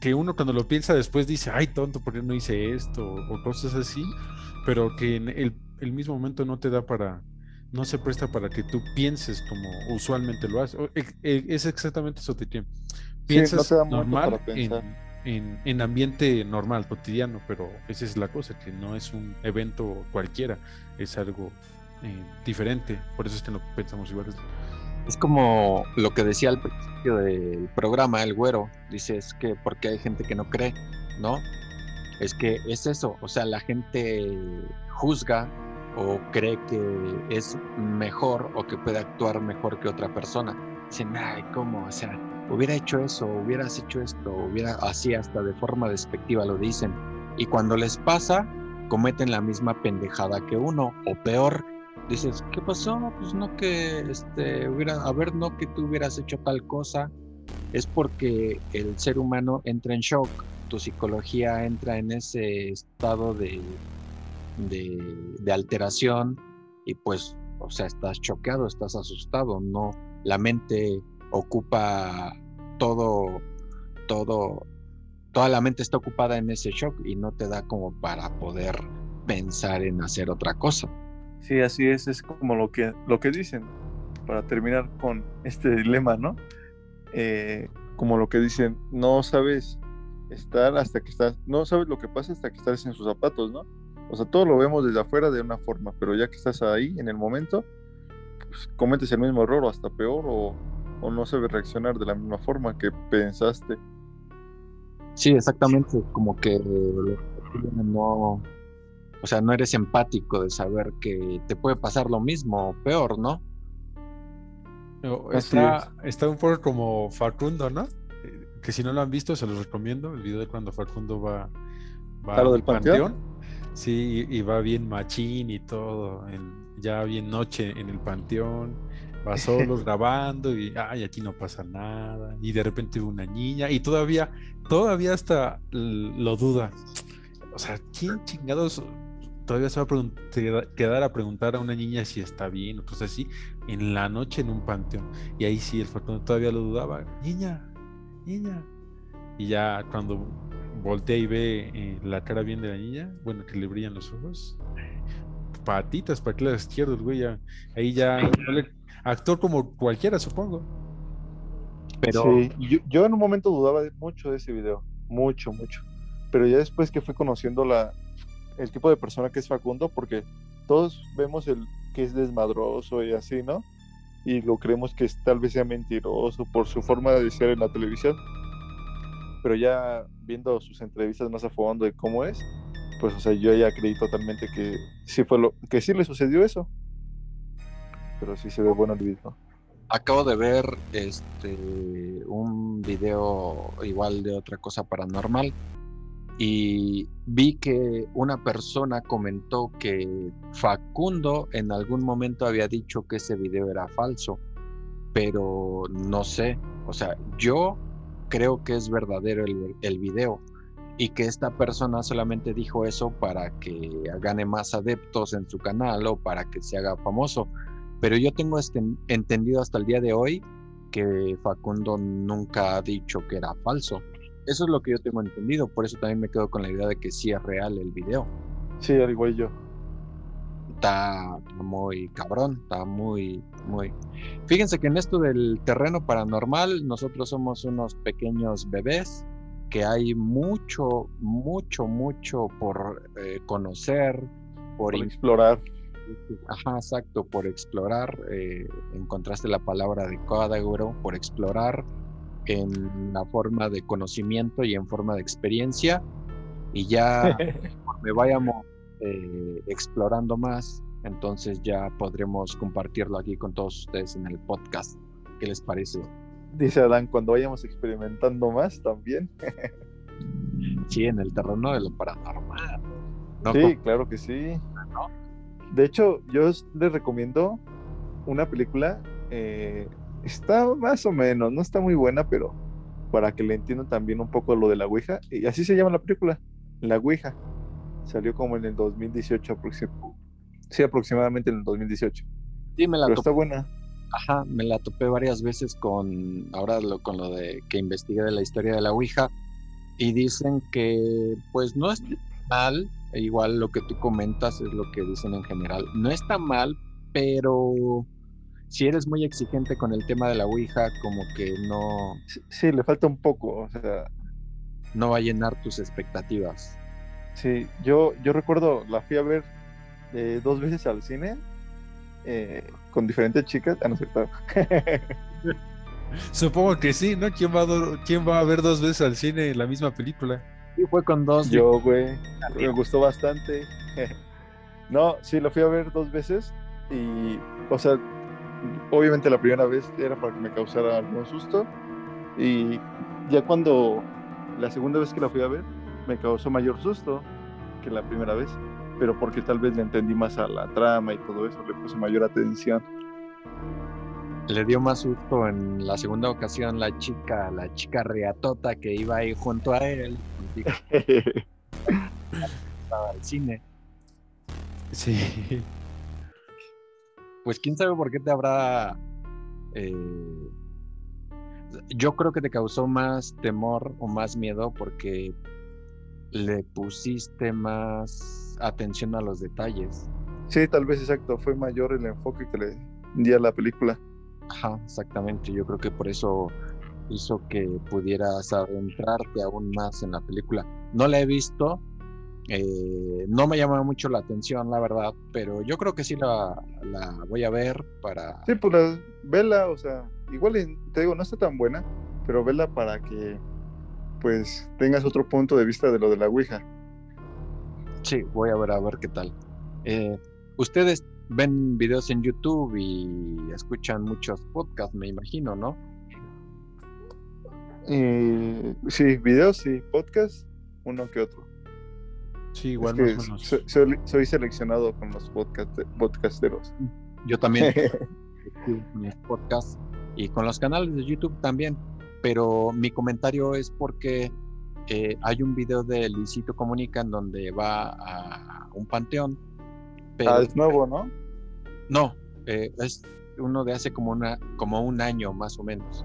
[SPEAKER 3] que uno cuando lo piensa después dice, ay, tonto, ¿por qué no hice esto? O cosas así, pero que en el, el mismo momento no te da para, no se presta para que tú pienses como usualmente lo haces. Es exactamente eso, Titi. Piensas
[SPEAKER 2] sí, no te da
[SPEAKER 3] normal en, en, en, ambiente normal, cotidiano, pero esa es la cosa, que no es un evento cualquiera, es algo eh, diferente. Por eso es que no pensamos igual.
[SPEAKER 1] Es como lo que decía al principio del programa, el güero, dice es que porque hay gente que no cree, ¿no? Es que es eso, o sea, la gente juzga o cree que es mejor o que puede actuar mejor que otra persona. Dicen, ay, ¿cómo? O sea, hubiera hecho eso, hubieras hecho esto, hubiera así hasta de forma despectiva lo dicen. Y cuando les pasa, cometen la misma pendejada que uno, o peor, dices, ¿qué pasó? Pues no que este hubiera, a ver, no que tú hubieras hecho tal cosa, es porque el ser humano entra en shock, tu psicología entra en ese estado de, de, de alteración y pues, o sea, estás choqueado, estás asustado, no, la mente ocupa todo, todo, toda la mente está ocupada en ese shock y no te da como para poder pensar en hacer otra cosa.
[SPEAKER 2] Sí, así es, es como lo que, lo que dicen, para terminar con este dilema, ¿no? Eh, como lo que dicen, no sabes estar hasta que estás, no sabes lo que pasa hasta que estás en sus zapatos, ¿no? O sea, todo lo vemos desde afuera de una forma, pero ya que estás ahí en el momento, pues, cometes el mismo error o hasta peor o, o no sabes reaccionar de la misma forma que pensaste.
[SPEAKER 1] Sí, exactamente, como que no, o sea, no eres empático de saber que te puede pasar lo mismo o peor, ¿no?
[SPEAKER 3] Está, está un poco como Facundo, ¿no? Que si no lo han visto, se los recomiendo. El video de cuando Facundo va, va
[SPEAKER 2] ¿Claro, del panteón?
[SPEAKER 3] Sí, y, y, va bien machín y todo. En, ya bien noche en el panteón. Va [laughs] solos grabando y ay, aquí no pasa nada. Y de repente una niña y todavía, todavía hasta lo duda. O sea, ¿quién chingados todavía se va a quedar a preguntar a una niña si está bien o cosas así en la noche en un panteón. Y ahí sí, el Facundo todavía lo dudaba. Niña, niña. Y ya cuando voltea y ve eh, la cara bien de la niña, bueno, que le brillan los ojos, patitas para que la izquierdo, el güey, ya, ahí ya actor como cualquiera, supongo.
[SPEAKER 2] Pero sí, yo, yo en un momento dudaba mucho de ese video, mucho, mucho. Pero ya después que fui conociendo la, el tipo de persona que es Facundo, porque todos vemos el que es desmadroso y así, ¿no? Y lo creemos que es, tal vez sea mentiroso por su forma de ser en la televisión. Pero ya viendo sus entrevistas más a fondo de cómo es, pues o sea, yo ya creí totalmente que sí fue lo que sí le sucedió eso. Pero sí se ve bueno el video.
[SPEAKER 1] Acabo de ver este un video igual de otra cosa paranormal y vi que una persona comentó que Facundo en algún momento había dicho que ese video era falso, pero no sé, o sea, yo creo que es verdadero el, video y que esta persona solamente dijo eso para que gane más adeptos en su canal o para que se haga famoso, pero yo tengo este, entendido hasta el día de hoy que Facundo nunca ha dicho que era falso. Eso es lo que yo tengo entendido, por eso también me quedo con la idea de que sí es real el video.
[SPEAKER 2] Sí, al igual yo.
[SPEAKER 1] Está muy cabrón, está muy, muy... Fíjense que en esto del terreno paranormal, nosotros somos unos pequeños bebés, que hay mucho, mucho, mucho por eh, conocer, por,
[SPEAKER 2] por explorar.
[SPEAKER 1] Ajá, exacto, por explorar. Eh, encontraste la palabra adecuada, güero, por explorar en la forma de conocimiento y en forma de experiencia. Y ya [laughs] me vayamos eh, explorando más, entonces ya podremos compartirlo aquí con todos ustedes en el podcast. ¿Qué les parece?
[SPEAKER 2] Dice Adán, cuando vayamos experimentando más también. [laughs]
[SPEAKER 1] Sí, en el terreno de lo paranormal. ¿no?
[SPEAKER 2] Sí, claro que sí.
[SPEAKER 1] ¿No?
[SPEAKER 2] De hecho, yo les recomiendo una película. eh, está más o menos, no está muy buena, pero para que le entiendan también un poco lo de la Ouija. Y así se llama la película, La Ouija. Salió como en el 2018 aproximadamente. Sí, aproximadamente en el 2018.
[SPEAKER 1] Sí, me la
[SPEAKER 2] Pero
[SPEAKER 1] topé.
[SPEAKER 2] está buena.
[SPEAKER 1] Ajá, me la topé varias veces con, ahora lo, con lo de que investigué de la historia de la Ouija y dicen que pues no es mal, e igual lo que tú comentas es lo que dicen en general, no está mal, pero si eres muy exigente con el tema de la Ouija, como que no,
[SPEAKER 2] Sí, sí, le falta un poco. O sea,
[SPEAKER 1] no va a llenar tus expectativas.
[SPEAKER 2] sí, yo, yo recuerdo, la fui a ver eh, dos veces al cine eh, con diferentes chicas. Ah, no es cierto. [laughs]
[SPEAKER 3] Supongo que sí, ¿no? ¿Quién va, a, quién va a ver dos veces al cine la misma película?
[SPEAKER 1] Y fue con dos.
[SPEAKER 2] Yo, güey, me gustó bastante. [laughs] No, sí, lo fui a ver dos veces y, o sea, obviamente la primera vez era para que me causara algún susto y ya cuando la segunda vez que la fui a ver me causó mayor susto que la primera vez, pero porque tal vez le entendí más a la trama y todo eso, le puse mayor atención.
[SPEAKER 1] Le dio más susto en la segunda ocasión la chica, la chica reatota que iba ahí junto a él. [laughs] estaba al cine.
[SPEAKER 3] Sí.
[SPEAKER 1] Pues quién sabe por qué te habrá. eh, Yo creo que te causó más temor o más miedo porque le pusiste más atención a los detalles.
[SPEAKER 2] Sí, tal vez exacto, fue mayor el enfoque que le di a la película.
[SPEAKER 1] Ajá, exactamente. Yo creo que por eso hizo que pudieras adentrarte aún más en la película. No la he visto, eh, no me llama mucho la atención, la verdad, pero yo creo que sí la, la voy a ver para...
[SPEAKER 2] Sí, pues la, vela, o sea, igual y te digo, no está tan buena, pero vela para que pues tengas otro punto de vista de lo de la Ouija.
[SPEAKER 1] Sí, voy a ver a ver qué tal. Eh, Ustedes ven videos en YouTube y escuchan muchos podcasts, me imagino, ¿no?
[SPEAKER 2] Eh, sí, videos, sí, podcast, uno que otro.
[SPEAKER 3] Sí,
[SPEAKER 2] Es
[SPEAKER 3] igual
[SPEAKER 2] que
[SPEAKER 3] más o menos.
[SPEAKER 2] soy, soy- soy seleccionado con los podcast, podcasteros.
[SPEAKER 1] Yo también [laughs] con mis podcasts y con los canales de YouTube también. Pero mi comentario es porque eh, hay un video de Luisito Comunica en donde va a un panteón. Pero
[SPEAKER 2] Ah, es nuevo, ¿no?
[SPEAKER 1] no, eh, es uno de hace como, una, como un año más o menos.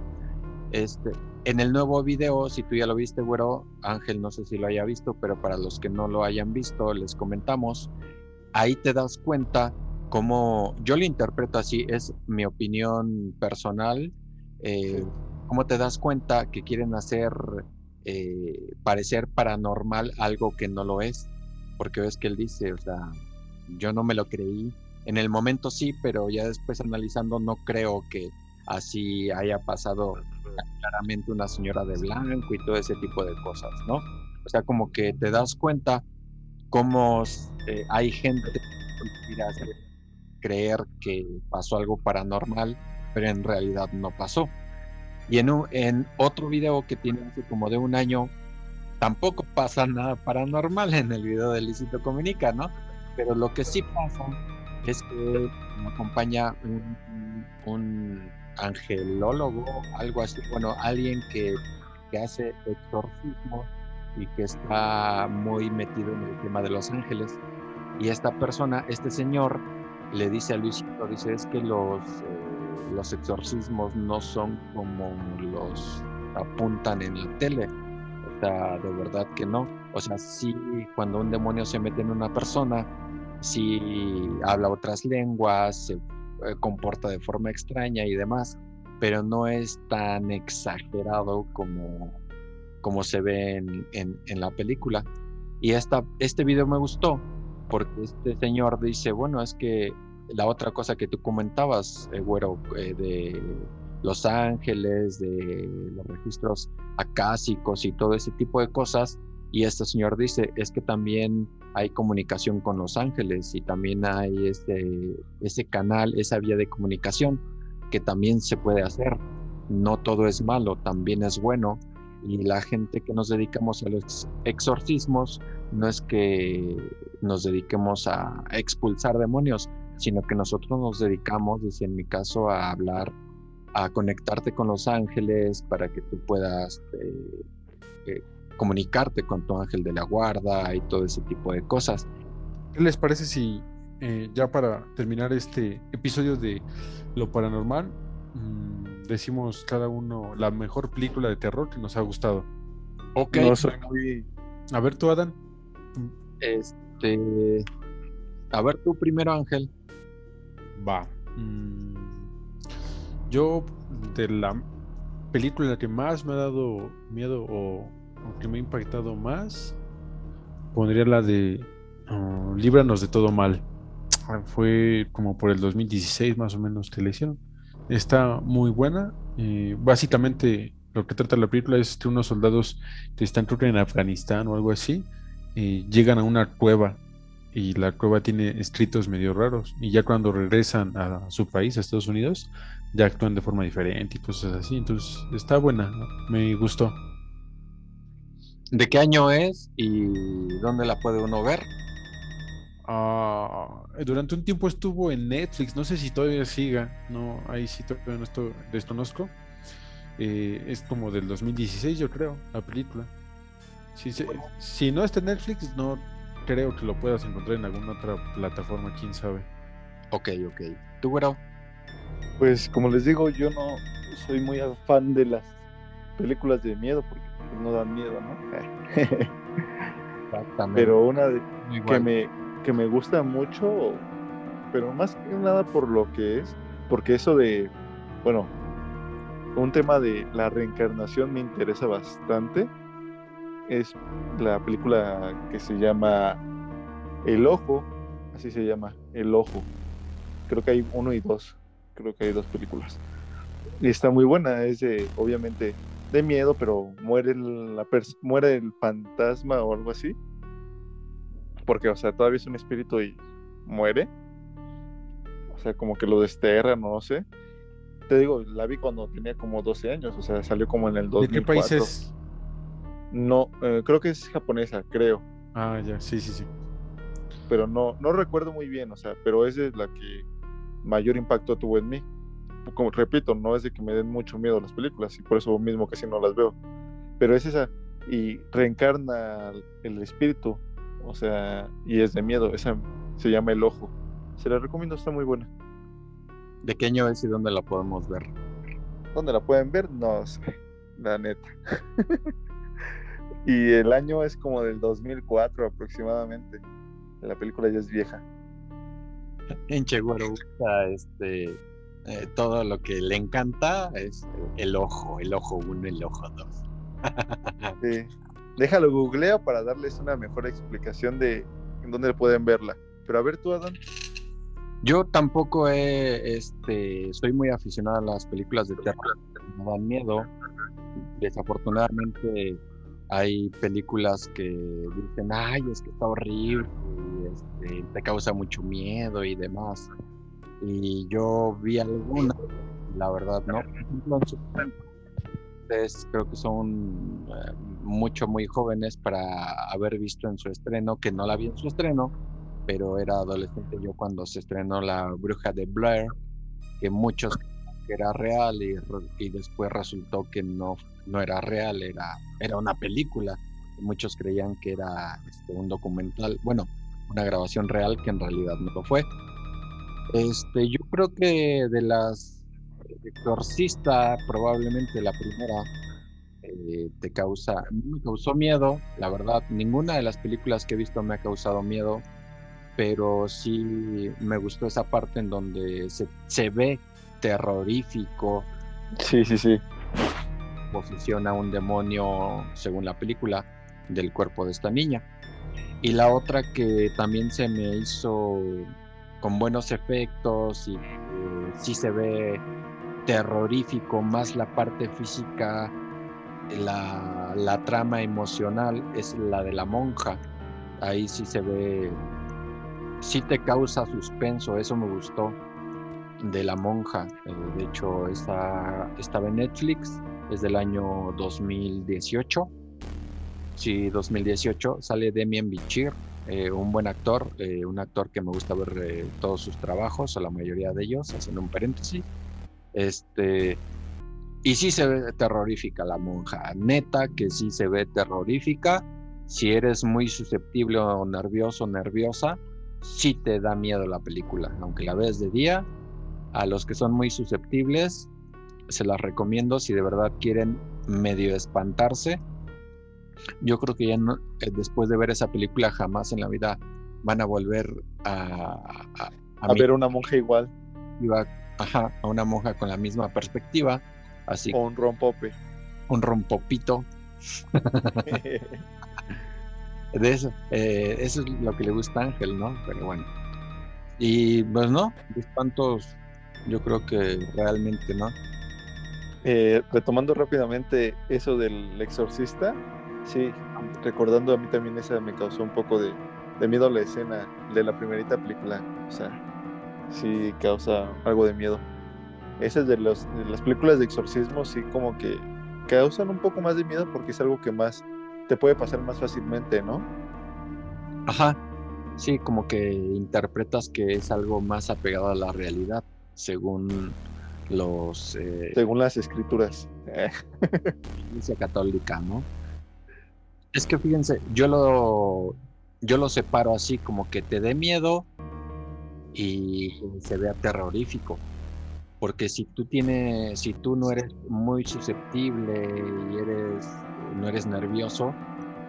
[SPEAKER 1] Este, en el nuevo video, si tú ya lo viste, güero, Ángel, no sé si lo haya visto, pero para los que no lo hayan visto, les comentamos. Ahí te das cuenta cómo yo lo interpreto así, es mi opinión personal. eh,
[SPEAKER 2] Sí.
[SPEAKER 1] cómo te das cuenta que quieren hacer eh, parecer paranormal algo que no lo es. Porque ves que él dice, o sea, yo no me lo creí. En el momento sí, pero ya después analizando no creo que así haya pasado claramente una señora de blanco y todo ese tipo de cosas, ¿no? O sea, como que te das cuenta cómo eh, hay gente que creer que pasó algo paranormal, pero en realidad no pasó. Y en, otro video que tiene hace como de un año, tampoco pasa nada paranormal en el video de Licito Comunica, ¿no? Pero lo que sí pasa es que me acompaña un angelólogo, algo así, bueno, alguien que, que hace exorcismo y que está muy metido en el tema de los ángeles. Y esta persona, este señor, le dice a Luisito, dice, es que los, eh, los exorcismos no son como los apuntan en la tele. O sea, de verdad que no. O sea, sí, cuando un demonio se mete en una persona, sí habla otras lenguas, se comporta de forma extraña y demás, pero no es tan exagerado como, como se ve en, en- en la película. Y esta, este video me gustó porque este señor dice, bueno, es que la otra cosa que tú comentabas, eh, güero, eh, de Los Ángeles, de los registros acásicos y todo ese tipo de cosas, y este señor dice, es que también hay comunicación con Los Ángeles y también hay ese, ese canal, esa vía de comunicación que también se puede hacer. no todo es malo, también es bueno. Y la gente que nos dedicamos a los exorcismos no es que nos dediquemos a expulsar demonios, sino que nosotros nos dedicamos, dice en mi caso, a hablar, a conectarte con los ángeles para que tú puedas eh, eh, comunicarte con tu ángel de la guarda y todo ese tipo de cosas.
[SPEAKER 3] ¿Qué les parece si eh, ya para terminar este episodio de lo paranormal, mm, decimos cada uno la mejor película de terror que nos ha gustado?
[SPEAKER 1] Ok.
[SPEAKER 2] No soy muy.
[SPEAKER 3] A ver tú, Adán.
[SPEAKER 1] Este. A ver tú primero, Ángel.
[SPEAKER 3] Va. Mm, Yo, de la película que más me ha dado miedo o, o que me ha impactado más, pondría la de ah, Líbranos de todo mal. Ah, Fue como por el 2016 más o menos que la hicieron. Está muy buena. eh, básicamente lo que trata la película es que unos soldados que están creo que en Afganistán o algo así, eh, llegan a una cueva y la cueva tiene escritos medio raros y ya cuando regresan a su país, a Estados Unidos, ya actúan de forma diferente y cosas así. Entonces está buena, me gustó.
[SPEAKER 1] ¿De qué año es y dónde la puede uno ver?
[SPEAKER 3] Ah, durante un tiempo estuvo en Netflix, no sé si todavía siga, no, ahí sí todavía no estoy, desconozco. Eh, es como del 2016 yo creo, la película. Si, se- si no está en Netflix, no creo que lo puedas encontrar en alguna otra plataforma, quién sabe.
[SPEAKER 1] Ok, ok. ¿Tú, güero?
[SPEAKER 2] Pues como les digo, yo no soy muy fan de las películas de miedo porque pues, no dan miedo, ¿no?
[SPEAKER 1] Exactamente.
[SPEAKER 2] Pero una de, que me, que me gusta mucho, pero más que nada por lo que es, porque eso de, bueno, un tema de la reencarnación me interesa bastante. Es la película que se llama El Ojo, así se llama, El Ojo. Creo que hay uno y dos, creo que hay dos películas. Y está muy buena, es de, obviamente de miedo, pero muere el, la muere el fantasma o algo así porque, o sea, todavía es un espíritu y muere. O sea, como que lo desterran, no sé. Te digo, la vi cuando tenía como 12 años, o sea, salió como en el
[SPEAKER 3] ¿De qué
[SPEAKER 2] 2004.
[SPEAKER 3] país es?
[SPEAKER 2] No, eh, creo que es japonesa, creo,
[SPEAKER 3] Ah, ya, sí, sí, sí.
[SPEAKER 2] pero no, no recuerdo muy bien, o sea, pero esa es la que mayor impacto tuvo en mí. Como repito, no es de que me den mucho miedo las películas y por eso mismo casi no las veo. Pero es esa y reencarna el espíritu, o sea, y es de miedo. Esa se llama El Ojo. Se la recomiendo, está muy buena.
[SPEAKER 1] ¿De qué año es y dónde la podemos ver?
[SPEAKER 2] ¿Dónde la pueden ver? No sé, la neta. [laughs] y el año es como del 2004 aproximadamente. La película ya es vieja.
[SPEAKER 1] Güero busca este, eh, todo lo que le encanta es el ojo, el ojo uno, el ojo dos. [laughs]
[SPEAKER 2] Sí. Déjalo googleo para darles una mejor explicación de en dónde pueden verla. Pero a ver tú, Adán.
[SPEAKER 1] Yo tampoco he, este, soy muy aficionado a las películas de terror, me dan miedo. Desafortunadamente hay películas que dicen, ay, es que está horrible, y, este, te causa mucho miedo y demás. Y yo vi algunas, la verdad, ¿no? Por ejemplo, en su momento, ustedes creo que son eh, mucho, muy jóvenes para haber visto en su estreno, que no la vi en su estreno, pero era adolescente yo cuando se estrenó La Bruja de Blair, que muchos que era real y, y después resultó que no, no era real, era, era una película. Muchos creían que era este, un documental, bueno, una grabación real que en realidad no lo fue. Este, yo creo que de las Exorcista, probablemente la primera eh, te causa, a me causó miedo, la verdad, ninguna de las películas que he visto me ha causado miedo, pero sí me gustó esa parte en donde se, se ve terrorífico,
[SPEAKER 2] Sí, sí, sí.
[SPEAKER 1] posiciona un demonio, según la película, del cuerpo de esta niña. Y la otra que también se me hizo con buenos efectos y que sí se ve terrorífico, más la parte física, la, la trama emocional es la de la monja. Ahí sí se ve, sí te causa suspenso, eso me gustó. de la monja. Eh, de hecho, esta, estaba en Netflix, es del año 2018. Sí, 2018. Sale Demian Bichir, eh, un buen actor, eh, un actor que me gusta ver todos sus trabajos, o la mayoría de ellos, haciendo un paréntesis. Este, y sí se ve terrorífica la monja, neta que sí se ve terrorífica. Si eres muy susceptible o nervioso, nerviosa, sí te da miedo la película, aunque la ves de día. A los que son muy susceptibles, se las recomiendo si de verdad quieren medio espantarse. Yo creo que ya eh, después de ver esa película jamás en la vida van a volver a,
[SPEAKER 2] a, ver una monja igual.
[SPEAKER 1] Iba, ajá, a una monja con la misma perspectiva. Así,
[SPEAKER 2] o un rompope.
[SPEAKER 1] Un rompopito. [laughs] de eso. Eh, eso es lo que le gusta a Ángel, ¿no? Pero bueno. Y pues no, de espantos, yo creo que realmente no.
[SPEAKER 2] Eh, retomando rápidamente eso del exorcista, sí, recordando a mí también esa me causó un poco de, de miedo la escena de la primerita película. O sea, sí causa algo de miedo. Esas de, los, de las películas de exorcismo sí como que causan un poco más de miedo porque es algo que más te puede pasar más fácilmente, ¿no?
[SPEAKER 1] Ajá, sí, como que interpretas que es algo más apegado a la realidad, según los...
[SPEAKER 2] Eh, según las escrituras. [laughs]
[SPEAKER 1] Iglesia católica, ¿no? Es que fíjense, yo lo, yo lo separo así, como que te dé miedo y se vea terrorífico. Porque si tú tienes, si tú no eres muy susceptible y eres no eres nervioso,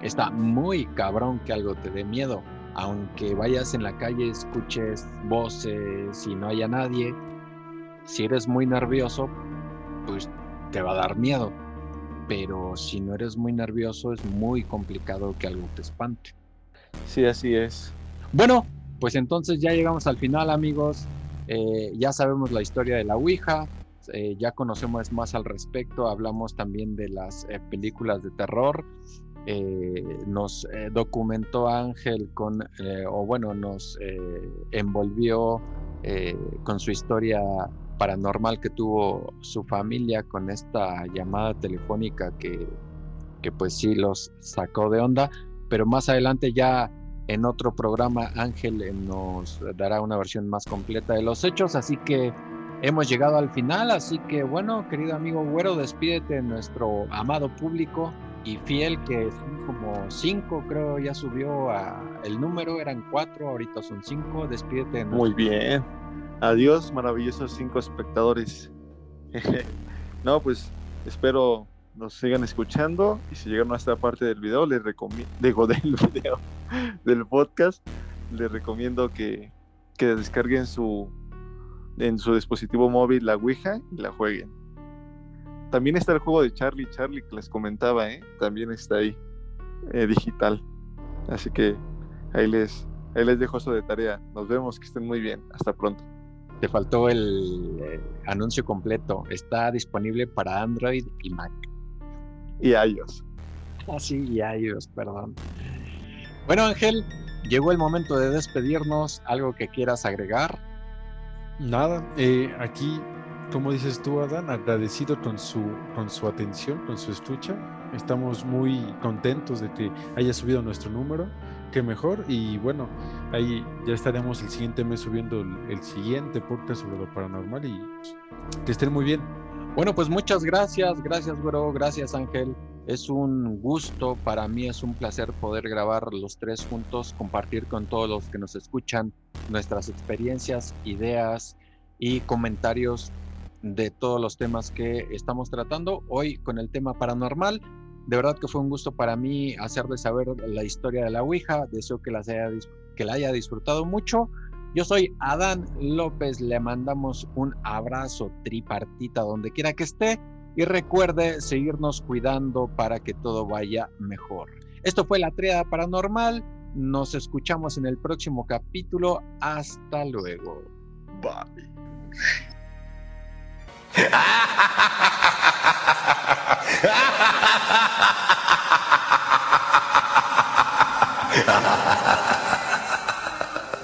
[SPEAKER 1] está muy cabrón que algo te dé miedo. Aunque vayas en la calle, escuches voces y no haya nadie, si eres muy nervioso, pues te va a dar miedo. Pero si no eres muy nervioso, es muy complicado que algo te espante.
[SPEAKER 2] Sí, así es.
[SPEAKER 1] Bueno, pues entonces ya llegamos al final, amigos. Eh, ya sabemos la historia de la Ouija, eh, ya conocemos más al respecto, hablamos también de las eh, películas de terror. Nos documentó Ángel con, o bueno, nos envolvió con su historia paranormal que tuvo su familia con esta llamada telefónica que, que pues sí los sacó de onda, pero más adelante ya en otro programa Ángel nos dará una versión más completa de los hechos, así que hemos llegado al final, así que bueno, querido amigo Güero, despídete de nuestro amado público y fiel, que son como cinco, creo, ya subió a el número, eran cuatro, ahorita son cinco, despídete. De
[SPEAKER 2] Muy bien, adiós, maravillosos cinco espectadores. [laughs] no, pues espero nos sigan escuchando y si llegaron a esta parte del video, les recomiendo, digo, [laughs] del video, del podcast, les recomiendo que, que descarguen su en su dispositivo móvil la Ouija y la jueguen. También está el juego de Charlie Charlie que les comentaba, ¿eh? también está ahí, eh, digital. Así que ahí les, ahí les dejo eso de tarea. Nos vemos, que estén muy bien. Hasta pronto.
[SPEAKER 1] Te faltó el, eh, anuncio completo. Está disponible para Android y Mac.
[SPEAKER 2] Y iOS.
[SPEAKER 1] Ah, sí, y iOS, perdón. Bueno, Ángel, llegó el momento de despedirnos. ¿Algo que quieras agregar?
[SPEAKER 3] Nada, eh, aquí, como dices tú, Adán, agradecido con su, con su atención, con su escucha. Estamos muy contentos de que haya subido nuestro número, mejor. Y bueno, ahí ya estaremos el siguiente mes subiendo el, siguiente podcast sobre lo paranormal y que estén muy bien.
[SPEAKER 1] Bueno, pues muchas gracias, gracias, bro, gracias, Ángel. Es un gusto, para mí es un placer poder grabar los tres juntos, compartir con todos los que nos escuchan nuestras experiencias, ideas y comentarios de todos los temas que estamos tratando. Hoy con el tema paranormal, de verdad que fue un gusto para mí hacerles saber la historia de la Ouija. Deseo que, las haya, que la haya disfrutado mucho. Yo soy Adán López, le mandamos un abrazo tripartita donde quiera que esté y recuerde seguirnos cuidando para que todo vaya mejor. Esto fue la triada paranormal. Nos escuchamos en el próximo capítulo. Hasta luego. Bye. [laughs] ハハハハ